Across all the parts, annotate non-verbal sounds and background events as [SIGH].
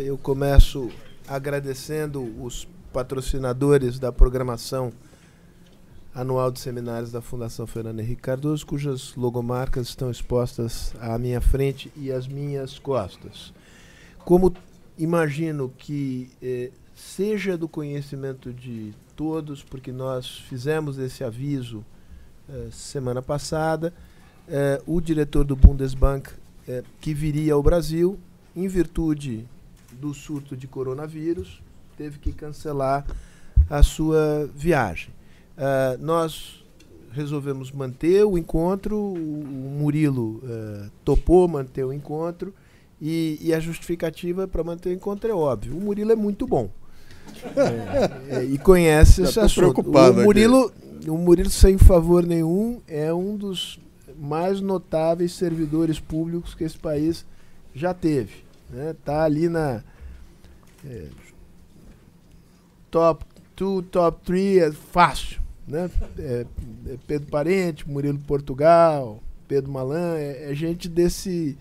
Eu começo agradecendo os patrocinadores da programação anual de seminários da Fundação Fernando Henrique Cardoso, cujas logomarcas estão expostas à minha frente e às minhas costas. Como imagino que eh, seja do conhecimento de todos, porque nós fizemos esse aviso eh, semana passada, eh, o diretor do Bundesbank, eh, que viria ao Brasil, em virtude do surto de coronavírus, teve que cancelar a sua viagem. Uh, nós resolvemos manter o encontro, o, Murilo uh, topou manter o encontro e, e a justificativa para manter o encontro é óbvio. O Murilo é muito bom. É, [LAUGHS] é, e conhece Já esse assunto. O Murilo, o Murilo, sem favor nenhum, é um dos mais notáveis servidores públicos que esse país já teve. Né? Tá ali na é, top 2, top 3 é fácil. Né? É, é Pedro Parente, Murilo Portugal, Pedro Malan, é, é, gente desse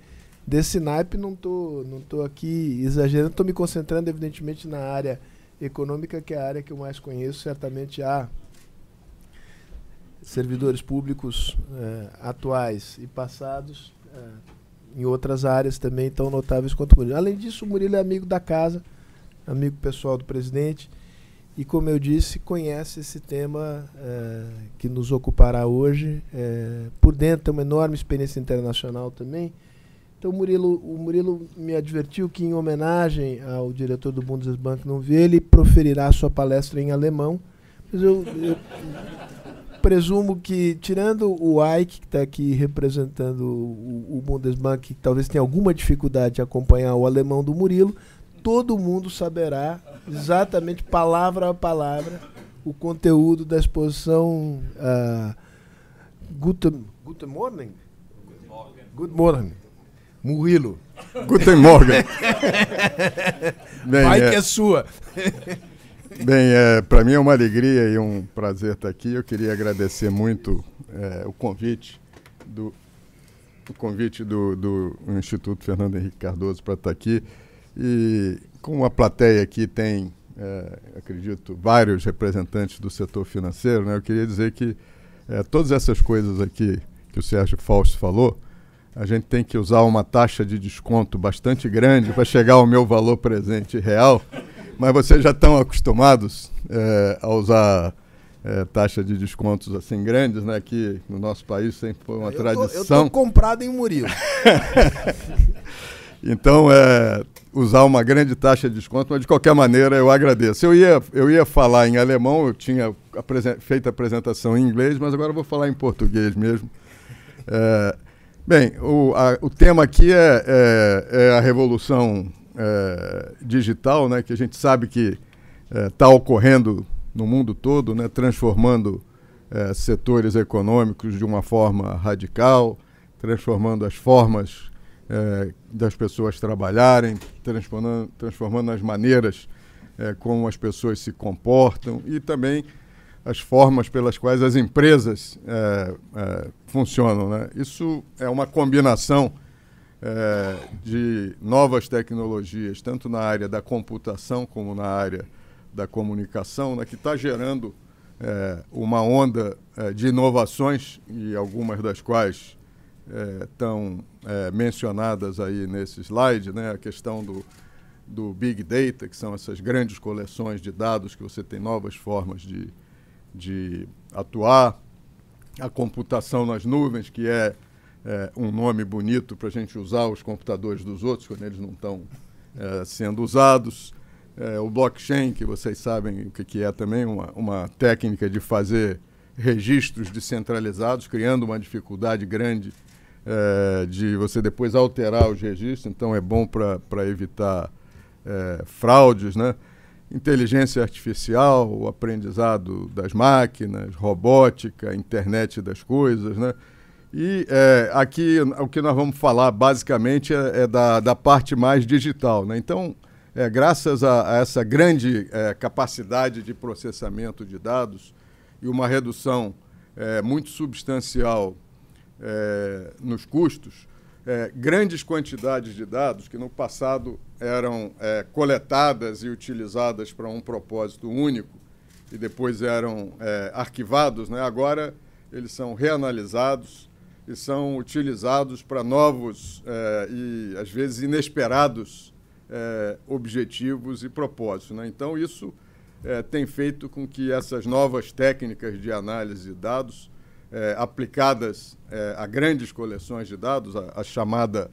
desse naipe, não tô, não tô aqui exagerando, estou me concentrando evidentemente na área econômica, que é a área que eu mais conheço, certamente há servidores públicos é, atuais e passados é, em outras áreas também tão notáveis quanto o Murilo. Além disso, o Murilo é amigo da casa, amigo pessoal do presidente, e como eu disse, conhece esse tema é, que nos ocupará hoje. É, por dentro tem uma enorme experiência internacional também. Então o Murilo, o Murilo me advertiu que em homenagem ao diretor do Bundesbank não ver, ele proferirá sua palestra em alemão. Mas eu, eu presumo que, tirando o Ike, que está aqui representando o, o Bundesbank, que talvez tenha alguma dificuldade de acompanhar o alemão do Murilo, todo mundo saberá exatamente, palavra a palavra, o conteúdo da exposição uh, Guten, Guten Morning? Good Morning. Murilo. Guten Morgen. [LAUGHS] Bem, Vai é, que é sua. Bem, é, para mim é uma alegria e um prazer estar aqui. Eu queria agradecer muito é, o convite do o convite do, do Instituto Fernando Henrique Cardoso para estar aqui. E como a plateia aqui tem, é, acredito, vários representantes do setor financeiro, né, eu queria dizer que é, todas essas coisas aqui que o Sérgio Fausto falou, a gente tem que usar uma taxa de desconto bastante grande para chegar ao meu valor presente real, mas vocês já estão acostumados é, a usar é, taxa de descontos assim grandes, né? Que no nosso país sempre foi uma eu tradição. Tô, eu estou comprado em Murilo. [LAUGHS] então, é, usar uma grande taxa de desconto, mas de qualquer maneira eu agradeço. Eu ia, eu ia falar em alemão, eu tinha feito a apresentação em inglês, mas agora eu vou falar em português mesmo. É, bem, o, a, o tema aqui é, é, é a revolução é, digital, né, que a gente sabe que está é, ocorrendo no mundo todo, né, transformando é, setores econômicos de uma forma radical, transformando as formas das pessoas trabalharem, transformando, transformando as maneiras como as pessoas se comportam e também as formas pelas quais as empresas é, é funcionam. Né? Isso é uma combinação é, de novas tecnologias, tanto na área da computação como na área da comunicação, né, que está gerando é, uma onda de inovações, e algumas das quais estão é, é, mencionadas aí nesse slide, né, a questão do, do Big Data, que são essas grandes coleções de dados que você tem novas formas de, de atuar, a computação nas nuvens, que é, é um nome bonito para a gente usar os computadores dos outros quando eles não estão é, sendo usados. É, o blockchain, que vocês sabem o que, que é também, uma, uma técnica de fazer registros descentralizados, criando uma dificuldade grande é, de você depois alterar os registros, então é bom para evitar é, fraudes, né? Inteligência artificial, o aprendizado das máquinas, robótica, internet das coisas, né? E é, aqui o que nós vamos falar basicamente é, é da, da parte mais digital, né? Então, é, graças a, a, essa grande é, capacidade de processamento de dados e uma redução é, muito substancial é, nos custos, grandes quantidades de dados que no passado eram coletadas e utilizadas para um propósito único e depois eram arquivados, né? agora eles são reanalisados e são utilizados para novos é, e às vezes inesperados é, objetivos e propósitos. Né? Então isso é, tem feito com que essas novas técnicas de análise de dados é, aplicadas é, a grandes coleções de dados, a, a chamada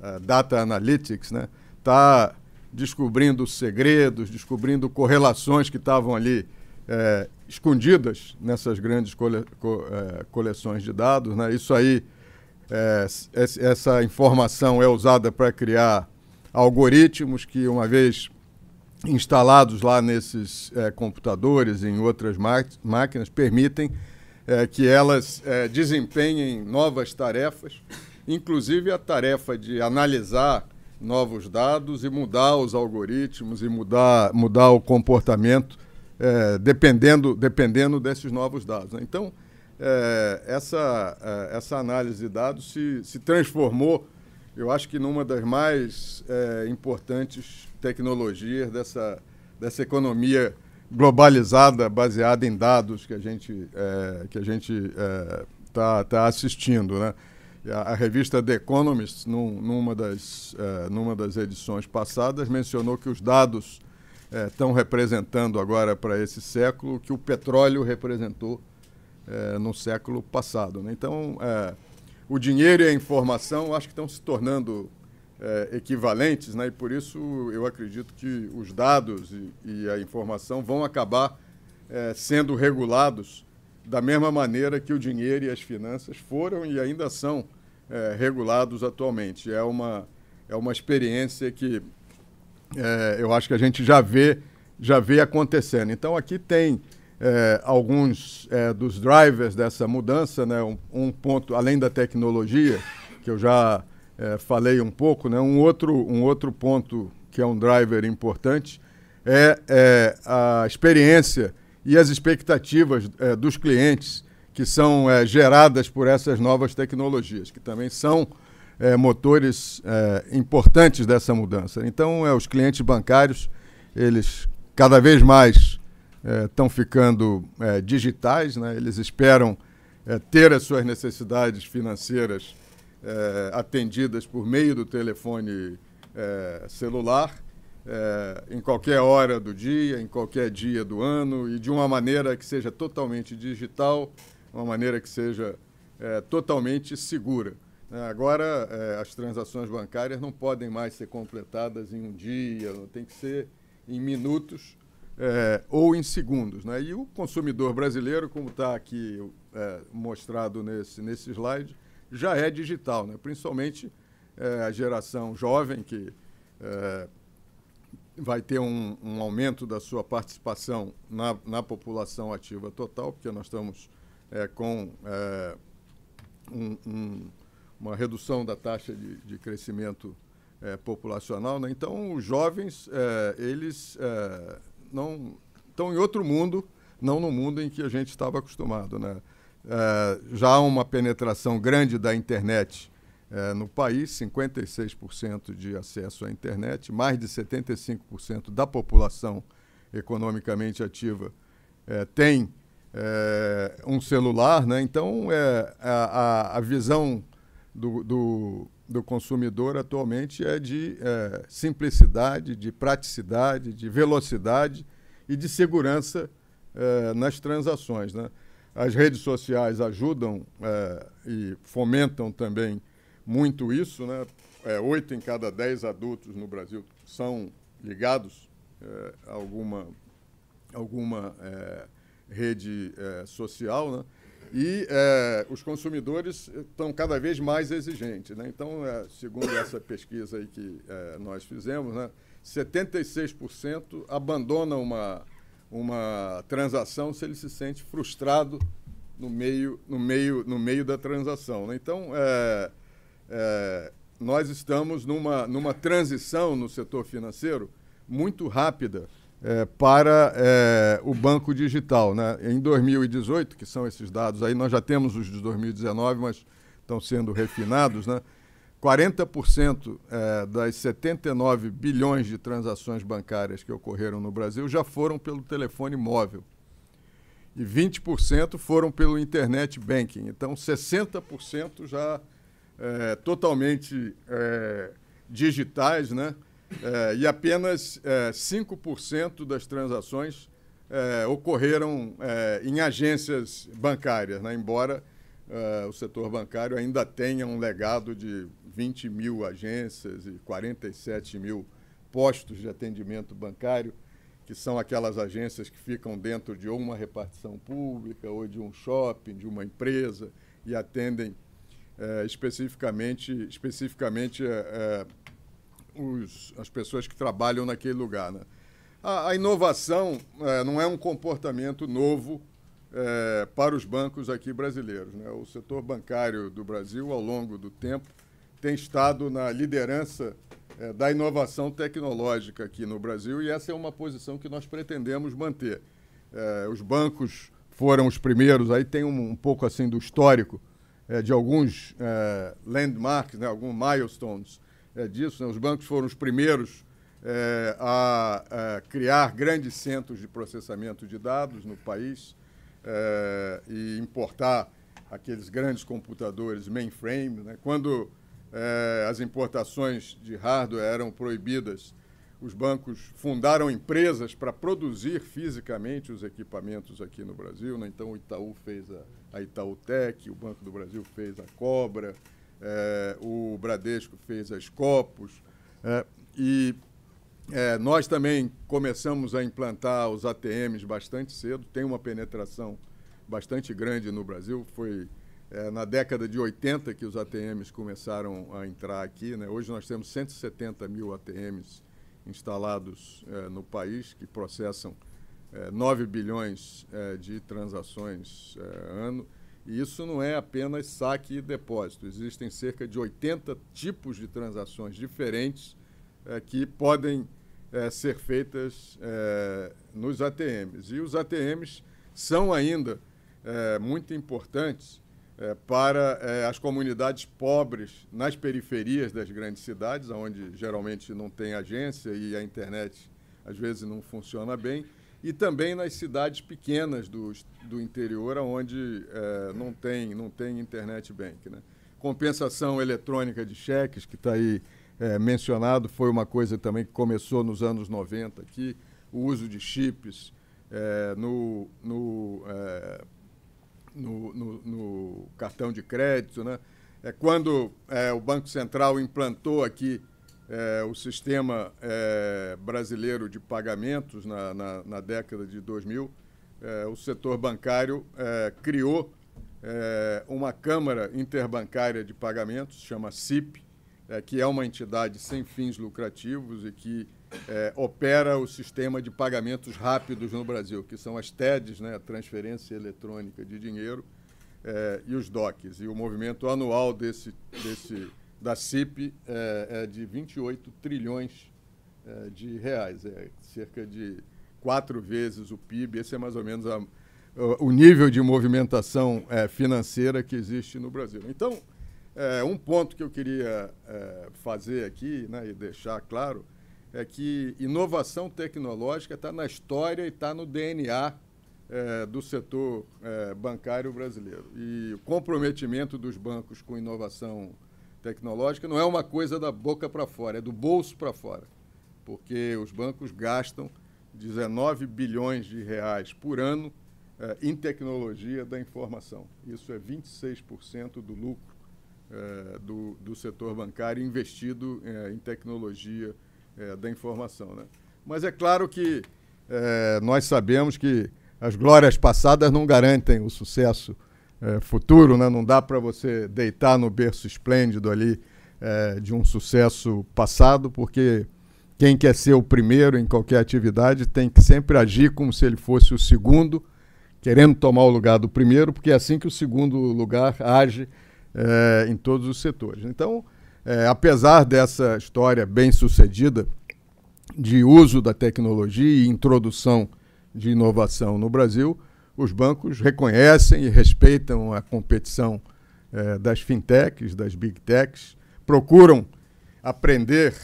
é, Data Analytics, né, está descobrindo segredos, descobrindo correlações que estavam ali é, escondidas nessas grandes cole, co, é, coleções de dados. Né? Isso aí, é, essa informação é usada para criar algoritmos que, uma vez instalados lá nesses é, computadores e em outras máquinas, permitem é, que elas é, desempenhem novas tarefas, inclusive a tarefa de analisar novos dados e mudar os algoritmos e mudar, mudar o comportamento é, dependendo, dependendo desses novos dados. Né? Então, é, essa, é, essa análise de dados se, se transformou, eu acho que numa das mais é, importantes tecnologias dessa, dessa economia globalizada, baseada em dados que a gente é, que a gente está tá assistindo, né? A, a, revista The Economist, num, numa, das, numa das edições passadas, mencionou que os dados estão é, representando agora para esse século que o petróleo representou é, no século passado. Né? Então, é, o dinheiro e a informação acho que estão se tornando é, equivalentes, né? e por isso eu acredito que os dados e, e a informação vão acabar é, sendo regulados da mesma maneira que o dinheiro e as finanças foram e ainda são é, regulados atualmente. É uma, é uma experiência que é, eu acho que a gente já vê, já vê acontecendo. Então aqui tem é, alguns é, dos drivers dessa mudança, né? um, um ponto além da tecnologia que eu já é, falei um pouco, né? um, outro, um outro ponto que é um driver importante é, é a experiência e as expectativas é, dos clientes que são geradas por essas novas tecnologias, que também são é, motores é, importantes dessa mudança. Então, os clientes bancários, eles cada vez mais estão ficando digitais, né? eles esperam ter as suas necessidades financeiras é, atendidas por meio do telefone é, celular, é, em qualquer hora do dia, em qualquer dia do ano, e de uma maneira que seja totalmente digital, uma maneira que seja é, totalmente segura. É, agora, é, as transações bancárias não podem mais ser completadas em um dia, tem que ser em minutos ou em segundos. Né? E o consumidor brasileiro, como está aqui mostrado nesse, nesse slide, já é digital, né? principalmente é, a geração jovem, que é, vai ter um, um, aumento da sua participação na, na, população ativa total, porque nós estamos é, com é, um, um, uma redução da taxa de, de crescimento é, populacional. Né? Então, os jovens, é, eles não estão em outro mundo, não no mundo em que a gente estava acostumado. Né? É, já há uma penetração grande da internet é, no país, 56% de acesso à internet, mais de 75% da população economicamente ativa é, tem um celular, né? então a, a, visão do, do, do, consumidor atualmente é de simplicidade, de praticidade, de velocidade e de segurança nas transações. Né? As redes sociais ajudam é, e fomentam também muito isso. Né? É, oito em cada dez adultos no Brasil são ligados é, a alguma, alguma é, rede é, social. Né? E é, os consumidores estão cada vez mais exigentes. Né? Então, segundo essa pesquisa aí que nós fizemos, né, 76% abandonam uma uma transação se ele se sente frustrado no meio, no meio, no meio da transação. Né? Então, é, é, nós estamos numa, numa transição no setor financeiro muito rápida é, para é, o banco digital. Né? Em 2018, que são esses dados aí, nós já temos os de 2019, mas estão sendo refinados, né? 40% é, das 79 bilhões de transações bancárias que ocorreram no Brasil já foram pelo telefone móvel. E 20% foram pelo internet banking. Então, 60% já é, totalmente é, digitais, né? É, e apenas é, 5% das transações é, ocorreram é, em agências bancárias, né? embora é, o setor bancário ainda tenha um legado de 20 mil agências e 47 mil postos de atendimento bancário, que são aquelas agências que ficam dentro de uma repartição pública ou de um shopping, de uma empresa, e atendem é, especificamente, especificamente é, os, as pessoas que trabalham naquele lugar. Né? A, a inovação é, não é um comportamento novo é, para os bancos aqui brasileiros. Né? O setor bancário do Brasil, ao longo do tempo, tem estado na liderança é, da inovação tecnológica aqui no Brasil e essa é uma posição que nós pretendemos manter. É, os bancos foram os primeiros, aí tem um, um pouco assim do histórico é, de alguns é, landmarks, né, alguns milestones é, disso. Né? Os bancos foram os primeiros é, a, a, criar grandes centros de processamento de dados no país é, e importar aqueles grandes computadores mainframe. Né? Quando é, as importações de hardware eram proibidas, os bancos fundaram empresas para produzir fisicamente os equipamentos aqui no Brasil. Né? Então, o Itaú fez a, a Itautec, o Banco do Brasil fez a Cobra, é, o Bradesco fez a Scopus. É, e é, nós também começamos a implantar os ATMs bastante cedo, tem uma penetração bastante grande no Brasil. Foi é, na década de 80 que os ATMs começaram a entrar aqui. Né? Hoje nós temos 170 mil ATMs instalados é, no país, que processam é, 9 bilhões é, de transações ano. E isso não é apenas saque e depósito. Existem cerca de 80 tipos de transações diferentes é, que podem é, ser feitas é, nos ATMs. E os ATMs são ainda muito importantes para as comunidades pobres nas periferias das grandes cidades, onde geralmente não tem agência e a internet às vezes não funciona bem, e também nas cidades pequenas do, do interior, onde é, não, tem, não tem internet bank. Né? Compensação eletrônica de cheques, que está aí é, mencionado, foi uma coisa também que começou nos anos 90 aqui, o uso de chips é, no, no, é, no, no, no, cartão de crédito. Né? É, quando é, o Banco Central implantou aqui é, o sistema é, brasileiro de pagamentos na, na, na década de 2000, é, o setor bancário criou uma Câmara Interbancária de Pagamentos, chama CIP, é, que é uma entidade sem fins lucrativos e que é, opera o sistema de pagamentos rápidos no Brasil, que são as TEDs, né, a transferência eletrônica de dinheiro, é, e os DOCs. E o movimento anual desse, desse, da CIP é, é de 28 trilhões é, de reais, é cerca de quatro vezes o PIB. Esse é mais ou menos a, o nível de movimentação é, financeira que existe no Brasil. Então, é, um ponto que eu queria é, fazer aqui né, e deixar claro é que inovação tecnológica está na história e está no DNA é, do setor é, bancário brasileiro. E o comprometimento dos bancos com inovação tecnológica não é uma coisa da boca para fora, é do bolso para fora. Porque os bancos gastam 19 bilhões de reais por ano é, em tecnologia da informação. Isso é 26% do lucro é, do, do setor bancário investido é, em tecnologia é, da informação. Né? Mas é claro que nós sabemos que as glórias passadas não garantem o sucesso futuro, né? não dá para você deitar no berço esplêndido ali de um sucesso passado, porque quem quer ser o primeiro em qualquer atividade tem que sempre agir como se ele fosse o segundo, querendo tomar o lugar do primeiro, porque é assim que o segundo lugar age é, em todos os setores. Então, é, apesar dessa história bem sucedida de uso da tecnologia e introdução de inovação no Brasil, os bancos reconhecem e respeitam a competição é, das fintechs, das big techs, procuram aprender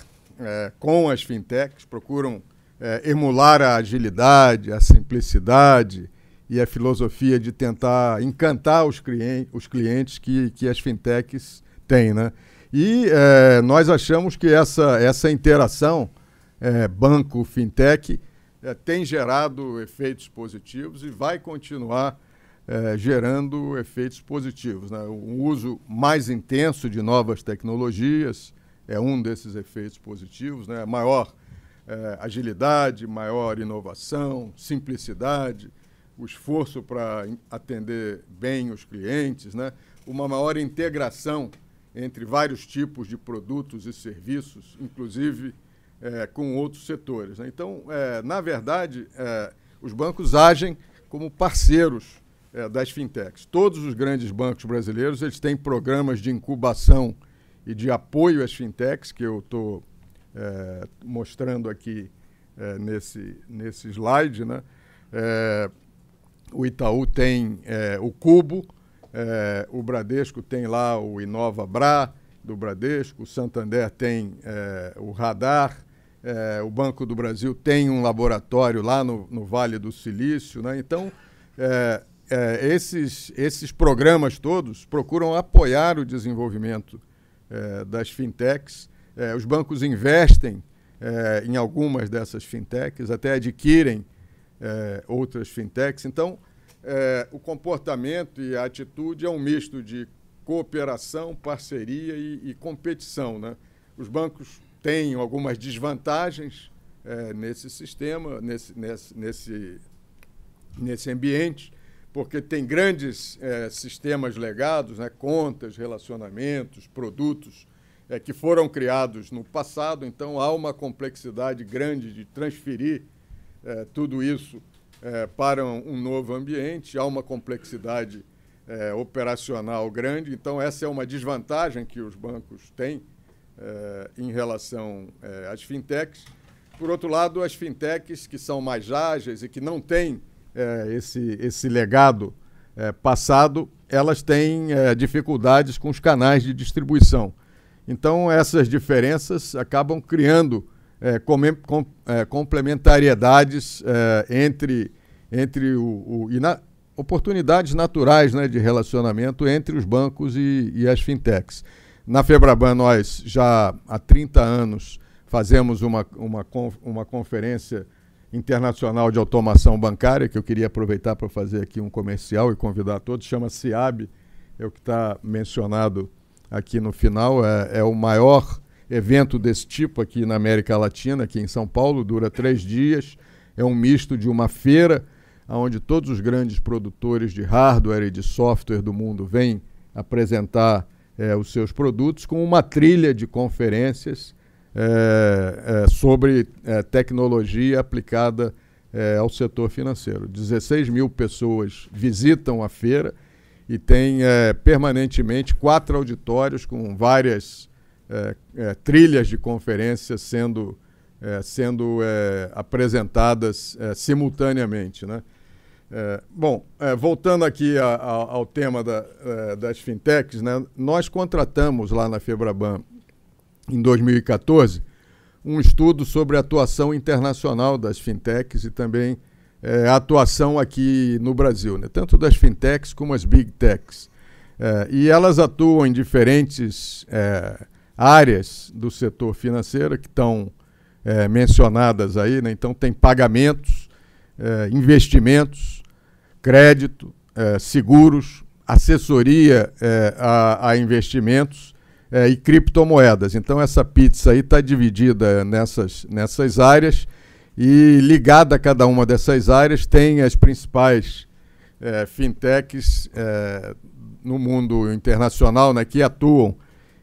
é, com as fintechs, procuram é, emular a agilidade, a simplicidade e a filosofia de tentar encantar os, clientes, os clientes que, que as fintechs têm. Né? E nós achamos que essa, essa interação banco-fintech é, tem gerado efeitos positivos e vai continuar é, gerando efeitos positivos. Né? Um uso mais intenso de novas tecnologias é um desses efeitos positivos, né? maior é, agilidade, maior inovação, simplicidade, o esforço para atender bem os clientes, né? uma maior integração entre vários tipos de produtos e serviços, inclusive é, com outros setores. Né? Então, é, na verdade, é, os bancos agem como parceiros é, das fintechs. Todos os grandes bancos brasileiros eles têm programas de incubação e de apoio às fintechs, que eu estou é, mostrando aqui é, nesse, nesse slide. Né? o Itaú tem o Cubo, o Bradesco tem lá o Inova Bra, do Bradesco, o Santander tem o Radar, é, o Banco do Brasil tem um laboratório lá no, no Vale do Silício, né? Então, é, é, esses, esses programas todos procuram apoiar o desenvolvimento é, das fintechs. É, os bancos investem é, em algumas dessas fintechs, até adquirem outras fintechs. Então, o comportamento e a atitude é um misto de cooperação, parceria e, e competição. Né? Os bancos tem algumas desvantagens é, nesse sistema, nesse, nesse, nesse, nesse ambiente, porque tem grandes é, sistemas legados, né, contas, relacionamentos, produtos é, que foram criados no passado, então há uma complexidade grande de transferir é, tudo isso é, para um, novo ambiente, há uma complexidade é, operacional grande, então essa é uma desvantagem que os bancos têm eh, em relação eh, às fintechs. Por outro lado, as fintechs que são mais ágeis e que não têm eh, esse, esse legado passado, elas têm dificuldades com os canais de distribuição. Então, essas diferenças acabam criando com, com, complementariedades entre, entre o, o e na, oportunidades naturais né, de relacionamento entre os bancos e, e as fintechs. Na Febraban, nós já há 30 anos fazemos uma, uma, uma conferência internacional de automação bancária, que eu queria aproveitar para fazer aqui um comercial e convidar todos, chama CIAB, é o que está mencionado aqui no final, é, é, o maior evento desse tipo aqui na América Latina, aqui em São Paulo, dura três dias, é um misto de uma feira, onde todos os grandes produtores de hardware e de software do mundo vêm apresentar é, os seus produtos com uma trilha de conferências é, é, sobre é, tecnologia aplicada é, ao setor financeiro. 16 mil pessoas visitam a feira e tem é, permanentemente quatro auditórios com várias trilhas de conferências sendo, sendo apresentadas simultaneamente. Né? É, bom, é, voltando aqui a, a, ao tema da, é, das fintechs, né, nós contratamos lá na Febraban, em 2014, um estudo sobre a atuação internacional das fintechs e também é, a atuação aqui no Brasil, né, tanto das fintechs como as big techs. É, e elas atuam em diferentes é, áreas do setor financeiro que estão mencionadas aí, né, então tem pagamentos, é, investimentos, crédito, é, seguros, assessoria é, a, a, investimentos e criptomoedas. Então, essa pizza aí está dividida nessas, nessas áreas e ligada a cada uma dessas áreas tem as principais fintechs no mundo internacional né, que atuam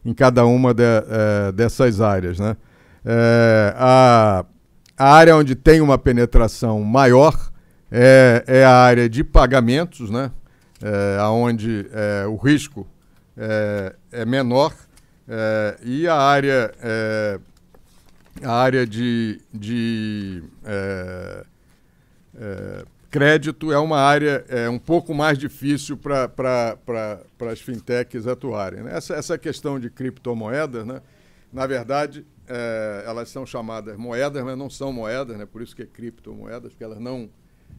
em cada uma de, dessas áreas. Né? a a área onde tem uma penetração maior é, é a área de pagamentos, né? É, onde é, o risco é, é menor é, e a área, é, a área de, de crédito é uma área é, um pouco mais difícil para as fintechs atuarem. Né? Essa, essa questão de criptomoedas, né? na verdade, é, elas são chamadas moedas, mas não são moedas, né? por isso que é criptomoedas, porque elas não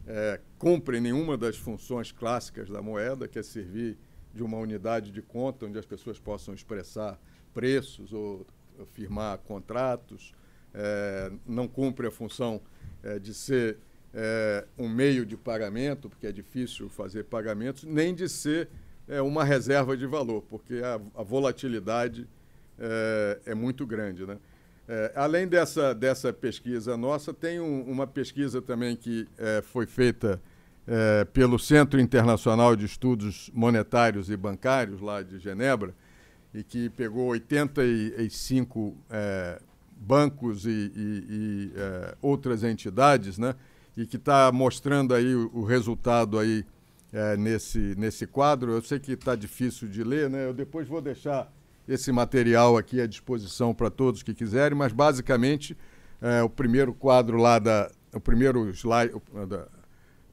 é, cumprem nenhuma das funções clássicas da moeda, que é servir de uma unidade de conta onde as pessoas possam expressar preços ou firmar contratos, é, não cumpre a função é, de ser é, um meio de pagamento, porque é difícil fazer pagamentos, nem de ser é, uma reserva de valor, porque a, a volatilidade é, é, muito grande. Né? É, além dessa, dessa pesquisa nossa, tem um, uma pesquisa também que é, foi feita é, pelo Centro Internacional de Estudos Monetários e Bancários, lá de Genebra, e que pegou 85 bancos e, e, e outras entidades, né? e que está mostrando aí o, o resultado aí é, nesse, nesse quadro. Eu sei que está difícil de ler, né? Eu depois vou deixar esse material aqui à disposição para todos que quiserem, mas basicamente é, o primeiro quadro lá da. O primeiro slide da,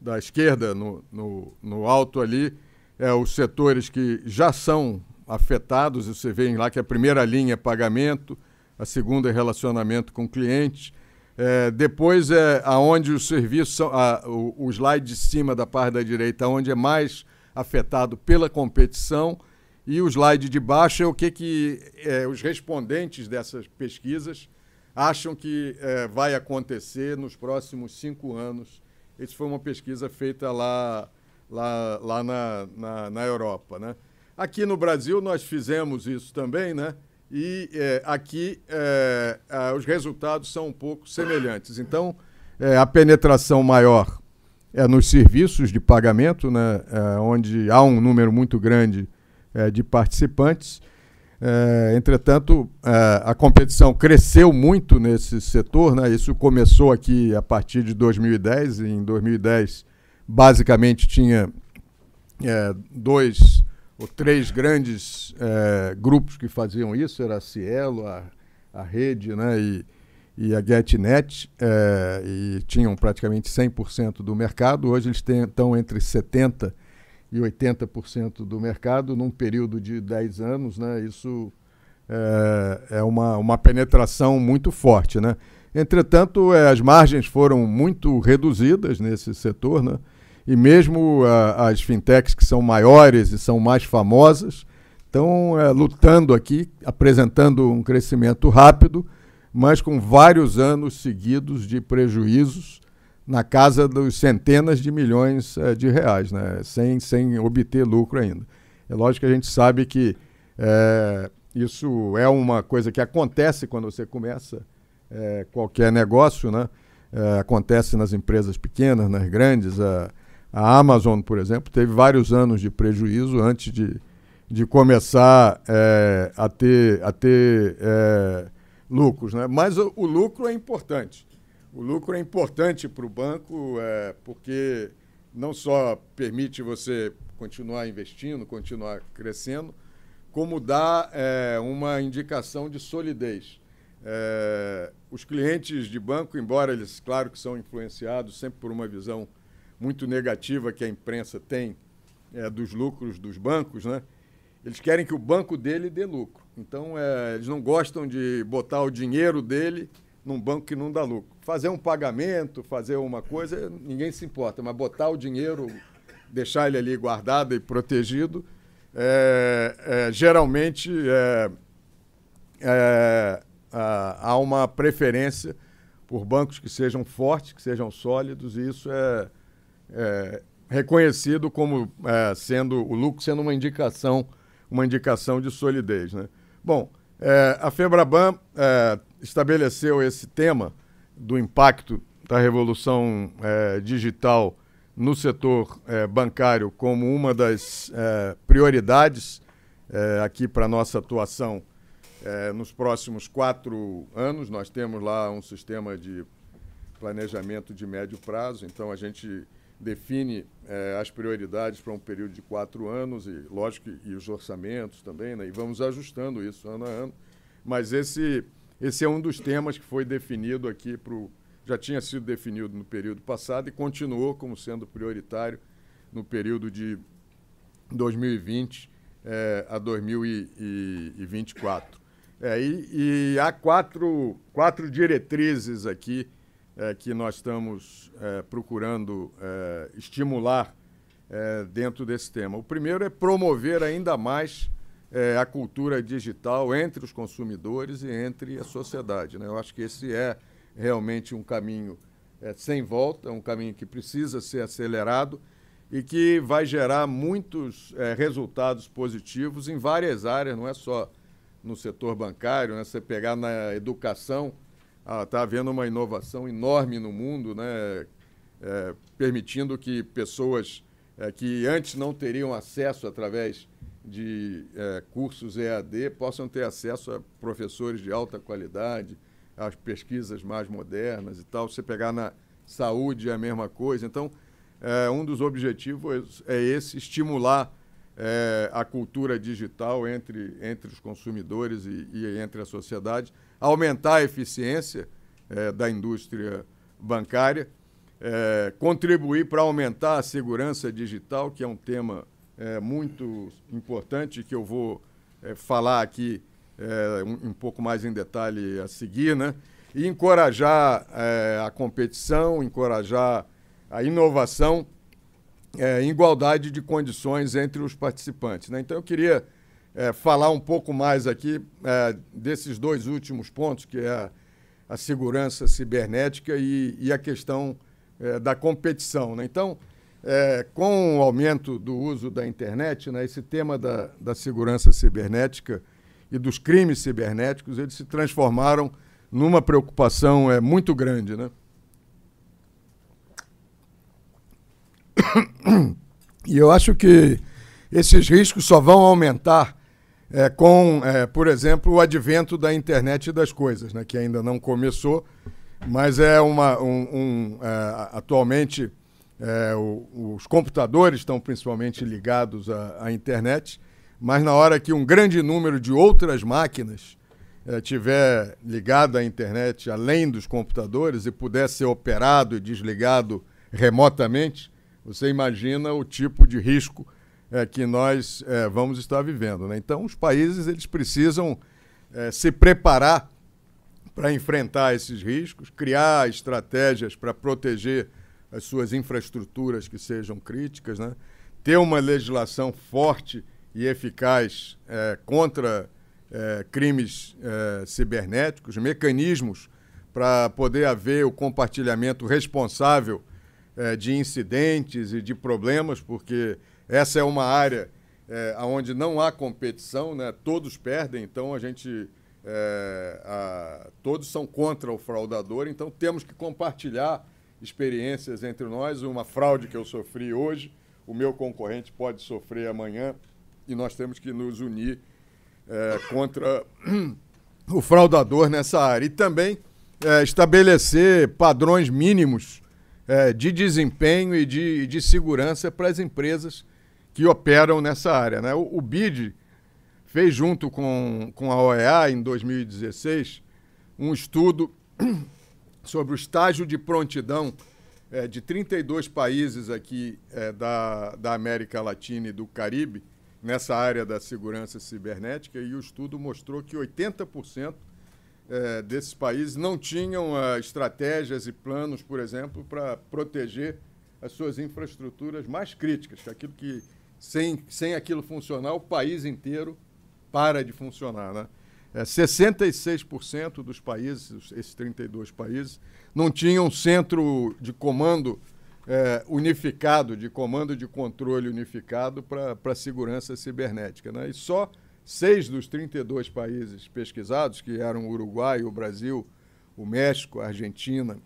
da esquerda, no, no, no alto ali, é os setores que já são afetados, você vê lá que a primeira linha é pagamento, a segunda é relacionamento com clientes, é, depois é aonde os serviços a, o, o slide de cima da parte da direita, onde é mais afetado pela competição, e o slide de baixo é o que, que é, os respondentes dessas pesquisas acham que é, vai acontecer nos próximos cinco anos. Isso foi uma pesquisa feita lá, lá, lá na, na, na Europa. Né? Aqui no Brasil nós fizemos isso também, né? e é, aqui é, os resultados são um pouco semelhantes. Então, é, a penetração maior é nos serviços de pagamento, né, é, onde há um número muito grande é, de participantes. É, entretanto, a competição cresceu muito nesse setor. Né, isso começou aqui a partir de 2010. Em 2010, basicamente, tinha dois ou três grandes grupos que faziam isso, era a Cielo, a, a Rede né, e, e a GetNet, é, e tinham praticamente 100% do mercado. Hoje eles têm, estão entre 70% e 80% do mercado num período de 10 anos. Né, isso é, é uma, uma penetração muito forte. Né? Entretanto, é, as margens foram muito reduzidas nesse setor, né? e mesmo as fintechs que são maiores e são mais famosas estão uh, lutando aqui, apresentando um crescimento rápido, mas com vários anos seguidos de prejuízos na casa dos centenas de milhões uh, de reais, né? sem, sem obter lucro ainda. É lógico que a gente sabe que eh, isso é uma coisa que acontece quando você começa eh, qualquer negócio, né? acontece nas empresas pequenas, nas grandes. A Amazon, por exemplo, teve vários anos de prejuízo antes de, de começar é, a ter, a ter é, lucros. Né? Mas o, o, lucro é importante. O lucro é importante para o banco é, porque não só permite você continuar investindo, continuar crescendo, como dá é, uma indicação de solidez. É, os clientes de banco, embora eles, claro que são influenciados sempre por uma visão muito negativa que a imprensa tem é, dos lucros dos bancos, né? Eles querem que o banco dele dê lucro. Então, é, eles não gostam de botar o dinheiro dele num banco que não dá lucro. Fazer um pagamento, fazer uma coisa, ninguém se importa, mas botar o dinheiro, deixar ele ali guardado e protegido, é, é, geralmente é, é, há uma preferência por bancos que sejam fortes, que sejam sólidos, e isso é é, reconhecido como é, sendo o lucro sendo uma indicação, uma indicação de solidez. Né? Bom, a Febraban estabeleceu esse tema do impacto da revolução é, digital no setor é, bancário como uma das prioridades aqui para nossa atuação nos próximos quatro anos. Nós temos lá um sistema de planejamento de médio prazo, então a gente define as prioridades para um período de quatro anos e, lógico, e os orçamentos também, né? E vamos ajustando isso ano a ano. Mas esse, esse é um dos temas que foi definido aqui para já tinha sido definido no período passado e continuou como sendo prioritário no período de 2020 é, a 2024. É, e, e, há quatro, quatro diretrizes aqui é, que nós estamos é, procurando estimular dentro desse tema. O primeiro é promover ainda mais a cultura digital entre os consumidores e entre a sociedade. Né? Eu acho que esse é realmente um caminho sem volta, um caminho que precisa ser acelerado e que vai gerar muitos resultados positivos em várias áreas, não é só no setor bancário, né? Você pegar na educação, está ah, havendo uma inovação enorme no mundo, né? É, permitindo que pessoas é, que antes não teriam acesso através de é, cursos EAD possam ter acesso a professores de alta qualidade, às pesquisas mais modernas e tal. Você pegar na saúde é a mesma coisa. Então, é, um dos objetivos é esse, estimular é, a cultura digital entre, entre os consumidores e, e entre a sociedade, aumentar a eficiência é, da indústria bancária, é, contribuir para aumentar a segurança digital, que é um tema é, muito importante que eu vou é, falar aqui é, um, um, pouco mais em detalhe a seguir, né? e encorajar a competição, encorajar a inovação é, igualdade de condições entre os participantes. Né? Então, eu queria é, falar um pouco mais aqui é, desses dois últimos pontos, que é a, a segurança cibernética e, e a questão é, da competição. Né? Então, é, com o aumento do uso da internet, né, esse tema da, da segurança cibernética e dos crimes cibernéticos, eles se transformaram numa preocupação é, muito grande. Né? [COUGHS] E eu acho que esses riscos só vão aumentar é, com, é, por exemplo, o advento da internet das coisas, né, que ainda não começou, mas é uma. Um, um é, atualmente, é, o, os computadores estão principalmente ligados à, à, internet, mas na hora que um grande número de outras máquinas é, tiver ligado à internet além dos computadores e puder ser operado e desligado remotamente, você imagina o tipo de risco é, que nós é, vamos estar vivendo. Né? Então, os países eles precisam é, se preparar para enfrentar esses riscos, criar estratégias para proteger as suas infraestruturas que sejam críticas, né? ter uma legislação forte e eficaz é, contra é, crimes é, cibernéticos, mecanismos para poder haver o compartilhamento responsável é, de incidentes e de problemas, porque essa é uma área é, onde não há competição, né? todos perdem, então a gente. É, a, todos são contra o fraudador, então temos que compartilhar experiências entre nós. Uma fraude que eu sofri hoje, o meu concorrente pode sofrer amanhã, e nós temos que nos unir é, contra [CLEARS THROAT] o fraudador nessa área. E também é, estabelecer padrões mínimos é, de desempenho e de, de segurança para as empresas que operam nessa área. Né? O, o BID fez, junto com, com a OEA, em 2016, um estudo [CLEARS THROAT] sobre o estágio de prontidão é, de 32 países aqui é, da, da América Latina e do Caribe nessa área da segurança cibernética e o estudo mostrou que 80% é, desses países não tinham uh, estratégias e planos, por exemplo, para proteger as suas infraestruturas mais críticas, que aquilo que sem, sem aquilo funcionar, o país inteiro para de funcionar. Né? É, 66% dos países, esses 32 países, não tinham centro de comando é, unificado, de comando de controle unificado para a segurança cibernética. Né? E só seis dos 32 países pesquisados, que eram o Uruguai, o Brasil, o México, a Argentina,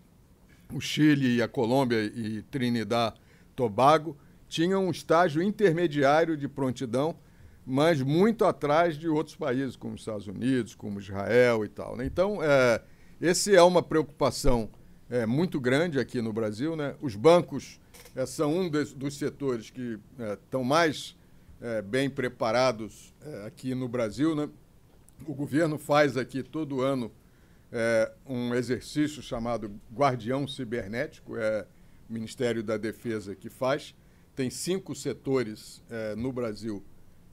o Chile e a Colômbia e Trinidad Tobago, tinham um estágio intermediário de prontidão, mas muito atrás de outros países, como os Estados Unidos, como Israel e tal. Né? Então, é, esse é uma preocupação é, muito grande aqui no Brasil. Né? Os bancos é, são um dos, dos setores que estão é, mais é, bem preparados é, aqui no Brasil. Né? O governo faz aqui todo ano um exercício chamado Guardião Cibernético, é o Ministério da Defesa que faz. Tem cinco setores no Brasil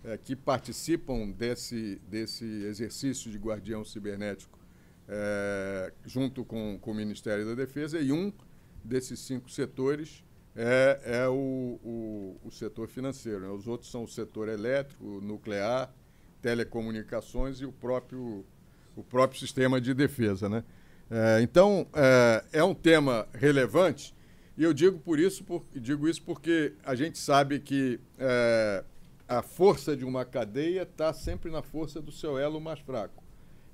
é, que participam desse, desse exercício de Guardião Cibernético é, junto com, com o Ministério da Defesa, e um desses cinco setores é, é o, o, o setor financeiro. Né? Os outros são o setor elétrico, nuclear, telecomunicações e o próprio, o próprio sistema de defesa. Né? É, então, é, é, um tema relevante e eu digo, por isso, por, digo isso porque a gente sabe que é, a força de uma cadeia está sempre na força do seu elo mais fraco.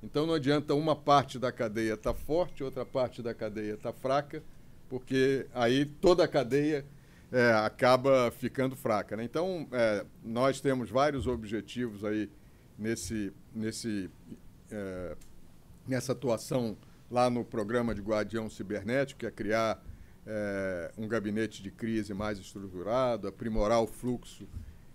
Então não adianta uma parte da cadeia estar tá forte, outra parte da cadeia estar tá fraca, porque aí toda a cadeia é, acaba ficando fraca. Né? Então é, nós temos vários objetivos aí nesse, nesse, é, nessa atuação lá no programa de Guardião Cibernético, que é criar é, um gabinete de crise mais estruturado, aprimorar o fluxo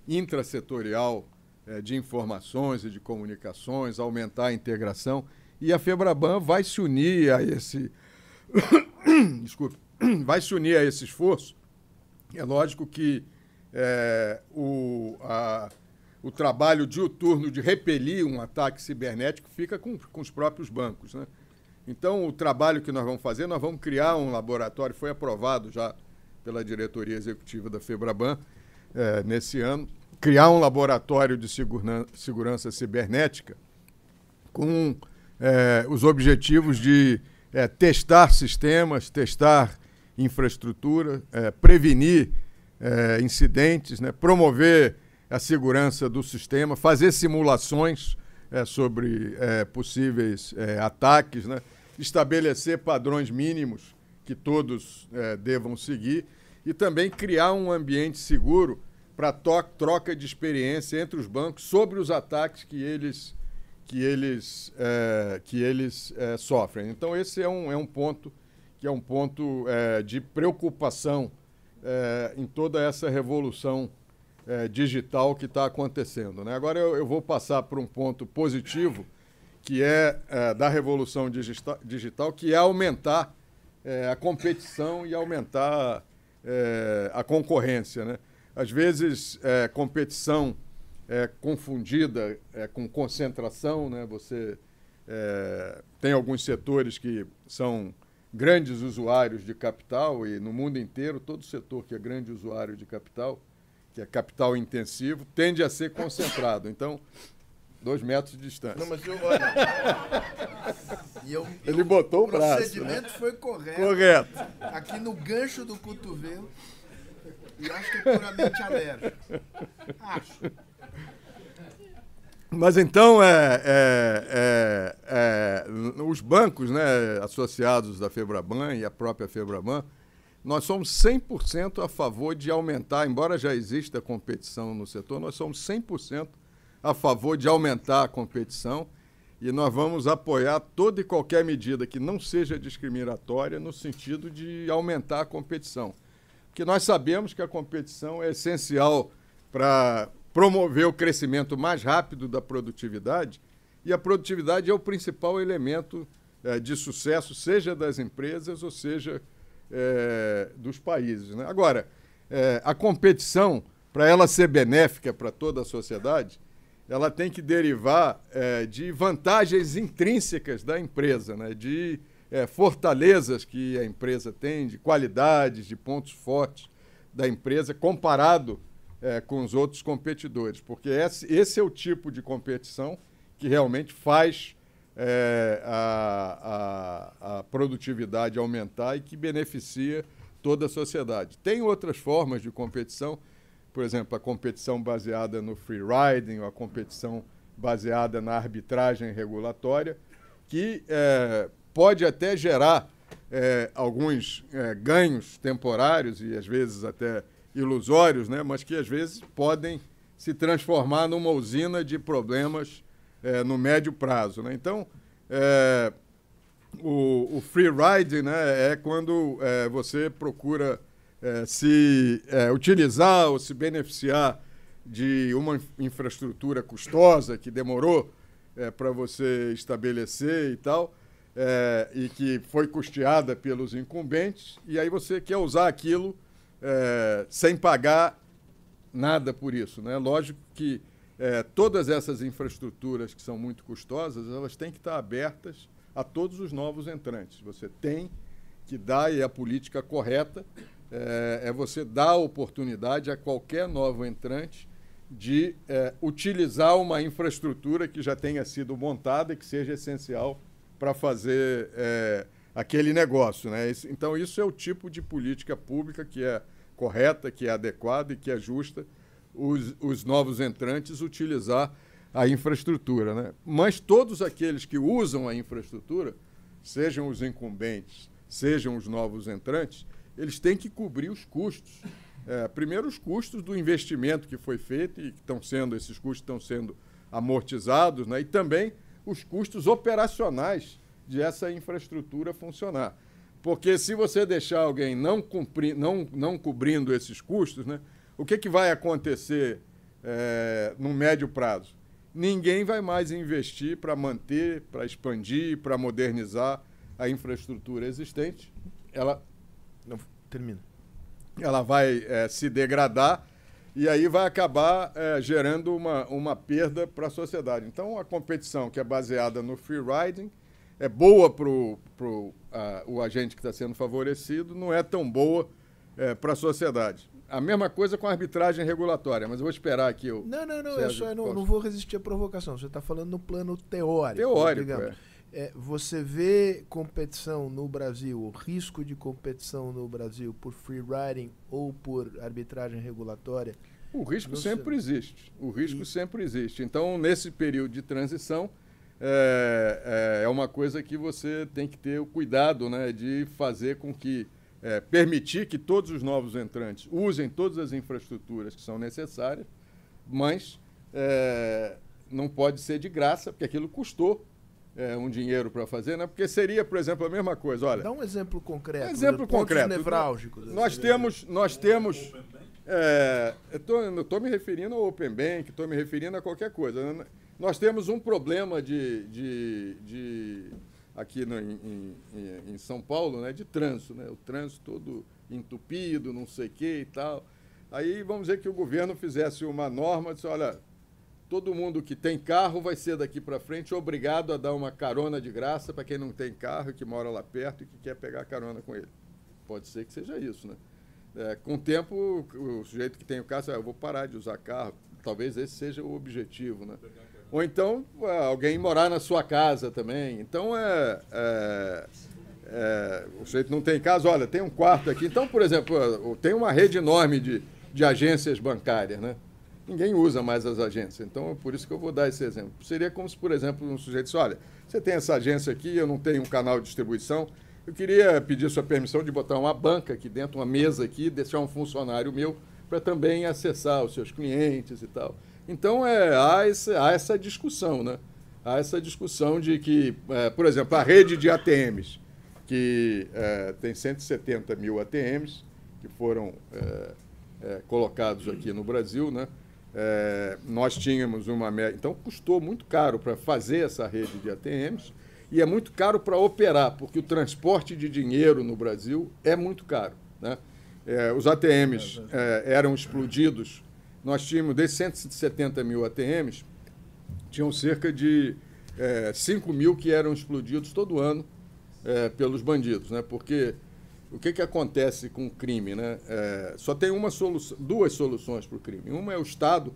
intrasetorial é, de informações e de comunicações, aumentar a integração. E a Febraban vai se unir a esse. [COUGHS] Desculpe, [COUGHS] vai se unir a esse esforço. É lógico que é, o, a, o trabalho diuturno de repelir um ataque cibernético fica com, com os próprios bancos. Né? Então, o trabalho que nós vamos fazer, nós vamos criar um laboratório, foi aprovado já pela diretoria executiva da Febraban é, nesse ano, criar um laboratório de segurança cibernética com é, os objetivos de é, testar sistemas, testar infraestrutura, é, prevenir é, incidentes, né, promover a segurança do sistema, fazer simulações é, sobre possíveis ataques, né, estabelecer padrões mínimos que todos devam seguir e também criar um ambiente seguro para troca de experiência entre os bancos sobre os ataques que eles, que eles, é, que eles é, sofrem. Então, esse é um, é um ponto que é um ponto é, de preocupação é, em toda essa revolução é, digital que está acontecendo. Né? Agora, eu, eu, vou passar para um ponto positivo, que é, é da revolução digital, digital, que é aumentar a competição e aumentar a concorrência. Né? Às vezes, é, competição é confundida é, com concentração. Né? Você é, tem alguns setores que são grandes usuários de capital e no mundo inteiro todo setor que é grande usuário de capital, que é capital intensivo, tende a ser concentrado. Então, dois metros de distância. Não, mas eu, olha. eu, Ele eu, botou o braço. O procedimento né? foi correto. Correto. Aqui no gancho do cotovelo. E acho que é puramente alérgico. Acho. Mas então, é, é, é, é, os bancos né, associados da Febraban e a própria Febraban, nós somos 100% a favor de aumentar, embora já exista competição no setor, nós somos 100% a favor de aumentar a competição e nós vamos apoiar toda e qualquer medida que não seja discriminatória no sentido de aumentar a competição que nós sabemos que a competição é essencial para promover o crescimento mais rápido da produtividade, e a produtividade é o principal elemento é, de sucesso, seja das empresas ou seja é, dos países. Né? Agora, é, a competição, para ela ser benéfica para toda a sociedade, ela tem que derivar é, de vantagens intrínsecas da empresa, né? de é, fortalezas que a empresa tem, de qualidades, de pontos fortes da empresa, comparado é, com os outros competidores. Porque esse, esse, é o tipo de competição que realmente faz é, a, a, a produtividade aumentar e que beneficia toda a sociedade. Tem outras formas de competição, por exemplo, a competição baseada no free riding, ou a competição baseada na arbitragem regulatória, que é, pode até gerar é, alguns é, ganhos temporários e às vezes até ilusórios, né? mas que às vezes podem se transformar numa usina de problemas é, no médio prazo. Né? Então, é, o, o, free ride né, é quando é, você procura é, se utilizar ou se beneficiar de uma infraestrutura custosa que demorou para você estabelecer e tal, é, e que foi custeada pelos incumbentes, e aí você quer usar aquilo é, sem pagar nada por isso. Né? Lógico que é, todas essas infraestruturas que são muito custosas, elas têm que estar abertas a todos os novos entrantes. Você tem que dar, a política correta é, é você dar a oportunidade a qualquer novo entrante de é, utilizar uma infraestrutura que já tenha sido montada e que seja essencial para fazer é, aquele negócio. Né? Então, isso é o tipo de política pública que é correta, que é adequada e que é justa os, os novos entrantes utilizar a infraestrutura. Né? Mas todos aqueles que usam a infraestrutura, sejam os incumbentes, sejam os novos entrantes, eles têm que cobrir os custos. É, primeiro, os custos do investimento que foi feito e que estão sendo, esses custos estão sendo amortizados, né? e também os custos operacionais de essa infraestrutura funcionar. Porque se você deixar alguém não, cumprir, não, não cobrindo esses custos, né, o que, que vai acontecer é, no médio prazo? Ninguém vai mais investir para manter, para expandir, para modernizar a infraestrutura existente. Ela. Não, termina. Ela vai é, se degradar e aí vai acabar é, gerando uma, uma perda para a sociedade. Então, a competição que é baseada no free riding é boa para o agente que está sendo favorecido, não é tão boa é, para a sociedade. A mesma coisa com a arbitragem regulatória, mas eu vou esperar aqui. Eu, não, não, não, eu só não, não, vou resistir à provocação. Você está falando no plano teórico. Teórico, é. É, você vê competição no Brasil, o risco de competição no Brasil por free riding ou por arbitragem regulatória? O risco sempre existe. O risco e... sempre existe. Então, nesse período de transição, é, é, é, uma coisa que você tem que ter o cuidado né, de fazer com que, é, permitir que todos os novos entrantes usem todas as infraestruturas que são necessárias, mas é, não pode ser de graça, porque aquilo custou é, um dinheiro para fazer, né? Porque seria, por exemplo, a mesma coisa. Olha, dá um exemplo concreto. Exemplo concreto. Nevrálgicos. Nós assim, temos, nós temos. É, eu estou me referindo ao Open Bank, estou me referindo a qualquer coisa. Né? Nós temos um problema de, de, de aqui no, em, em, em, São Paulo, né, de trânsito, né, o trânsito todo entupido, não sei o que e tal. Aí vamos dizer que o governo fizesse uma norma, disse, olha, todo mundo que tem carro vai ser daqui para frente obrigado a dar uma carona de graça para quem não tem carro, que mora lá perto e que quer pegar carona com ele. Pode ser que seja isso, né? É, com o tempo, o sujeito que tem o carro, ah, eu vou parar de usar carro. Talvez esse seja o objetivo, né? Ou então alguém morar na sua casa também. Então é, é, é, o sujeito não tem casa, olha, tem um quarto aqui. Então, por exemplo, tem uma rede enorme de, de agências bancárias, né? Ninguém usa mais as agências. Então, é por isso que eu vou dar esse exemplo. Seria como se, por exemplo, um sujeito disse, olha, você tem essa agência aqui, eu não tenho um canal de distribuição, eu queria pedir sua permissão de botar uma banca aqui dentro, uma mesa aqui, deixar um funcionário meu para também acessar os seus clientes e tal. Então, é, há, esse, há essa discussão, né? Há essa discussão de que, é, por exemplo, a rede de ATMs, que é, tem 170 mil ATMs que foram é, é, colocados aqui no Brasil, né? É, nós tínhamos uma média. Então, custou muito caro para fazer essa rede de ATMs e é muito caro para operar, porque o transporte de dinheiro no Brasil é muito caro. Né? É, os ATMs é, eram explodidos nós tínhamos, desses 170 mil ATMs, tinham cerca de é, 5 mil que eram explodidos todo ano é, pelos bandidos, né? Porque o que, que acontece com o crime, né? É, só tem uma solução, duas soluções para o crime. Uma é o Estado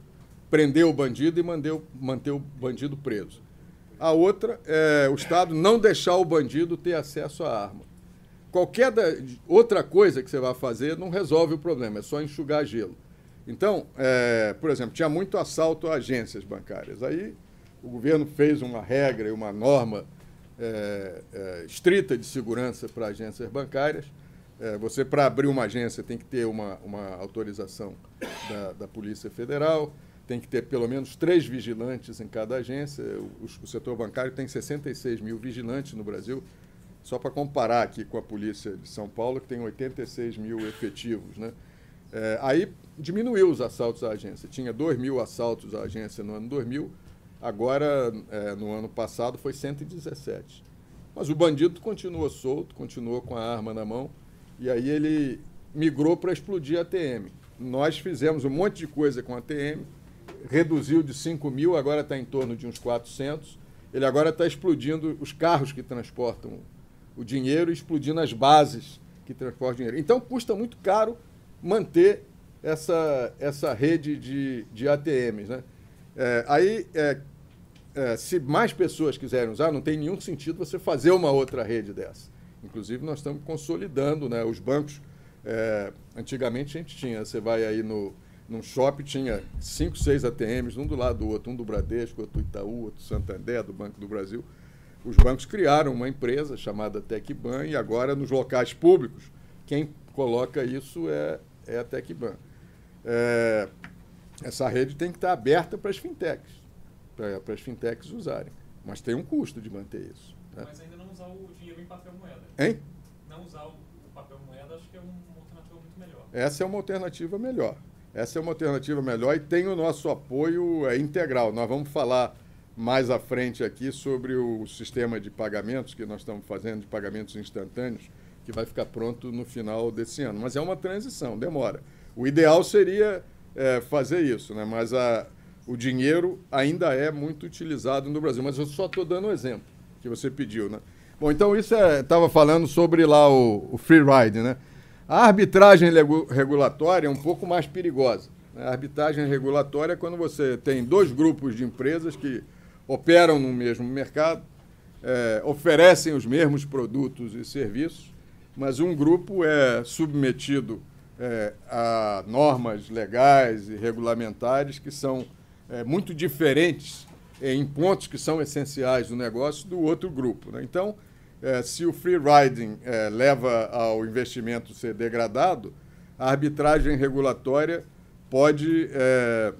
prender o bandido e manter, manter o bandido preso. A outra é o Estado não deixar o bandido ter acesso à arma. Qualquer da, outra coisa que você vai fazer não resolve o problema, é só enxugar gelo. Então, é, por exemplo, tinha muito assalto a agências bancárias. Aí o governo fez uma regra e uma norma é, é, estrita de segurança para agências bancárias. É, você, para abrir uma agência, tem que ter uma, uma autorização da, da, Polícia Federal, tem que ter pelo menos três vigilantes em cada agência. O, o setor bancário tem 66 mil vigilantes no Brasil. Só para comparar aqui com a Polícia de São Paulo, que tem 86 mil efetivos. Né? É, aí diminuiu os assaltos à agência. Tinha 2 mil assaltos à agência no ano 2000, agora, é, no ano passado, foi 117. Mas o bandido continuou solto, continuou com a arma na mão, e aí ele migrou para explodir a ATM. Nós fizemos um monte de coisa com a ATM, reduziu de 5 mil, agora está em torno de uns 400. Ele agora está explodindo os carros que transportam o dinheiro, explodindo as bases que transportam dinheiro. Então custa muito caro manter essa, essa rede de, de ATMs. Né? É, aí, é, é, se mais pessoas quiserem usar, não tem nenhum sentido você fazer uma outra rede dessa. Inclusive, nós estamos consolidando né, os bancos. É, antigamente a gente tinha, você vai aí no, num shopping, tinha cinco, seis ATMs, um do lado do outro, um do Bradesco, outro do Itaú, outro do Santander, do Banco do Brasil. Os bancos criaram uma empresa chamada Tecban e agora nos locais públicos, quem coloca isso é, é a Tecban. É, essa rede tem que estar aberta para as fintechs, para as fintechs usarem. Mas tem um custo de manter isso. Né? Mas ainda o dinheiro em papel moeda. Hein? Não usar o papel moeda, acho que é uma alternativa muito melhor. Essa é uma alternativa melhor. Essa é uma alternativa melhor e tem o nosso apoio é, integral. Nós vamos falar mais à frente aqui sobre o sistema de pagamentos que nós estamos fazendo, de pagamentos instantâneos, que vai ficar pronto no final desse ano. Mas é uma transição, demora. O ideal seria é, fazer isso, né? mas a, o dinheiro ainda é muito utilizado no Brasil. Mas eu só estou dando um exemplo que você pediu. Né? Bom, então isso estava é, falando sobre lá o, o free ride. Né? A arbitragem regulatória é um pouco mais perigosa. Né? A arbitragem regulatória é quando você tem dois grupos de empresas que operam no mesmo mercado, é, oferecem os mesmos produtos e serviços, mas um grupo é submetido é, a normas legais e regulamentares que são é, muito diferentes em pontos que são essenciais do negócio do outro grupo. Né? Então, é, se o free riding é, leva ao investimento ser degradado, a arbitragem regulatória pode, é,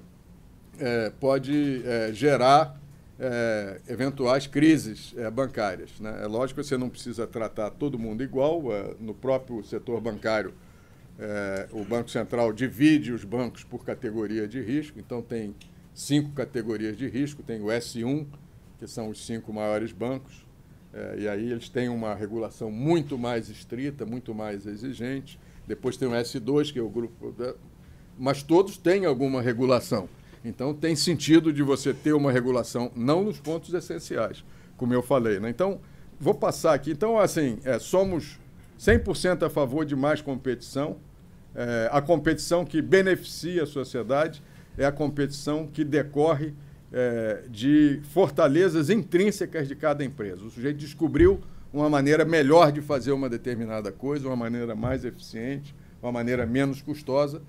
é, pode gerar é, eventuais crises é, bancárias. Né? É lógico que você não precisa tratar todo mundo igual. É, no próprio setor bancário, é, o Banco Central divide os bancos por categoria de risco. Então, tem cinco categorias de risco. Tem o S1, que são os cinco maiores bancos. É, e aí eles têm uma regulação muito mais estrita, muito mais exigente. Depois tem o S2, que é o grupo... Mas todos têm alguma regulação. Então, tem sentido de você ter uma regulação, não nos pontos essenciais, como eu falei. Né? Então, vou passar aqui. Então, assim, é, somos 100% a favor de mais competição. É, a competição que beneficia a sociedade é a competição que decorre é, de fortalezas intrínsecas de cada empresa. O sujeito descobriu uma maneira melhor de fazer uma determinada coisa, uma maneira mais eficiente, uma maneira menos custosa.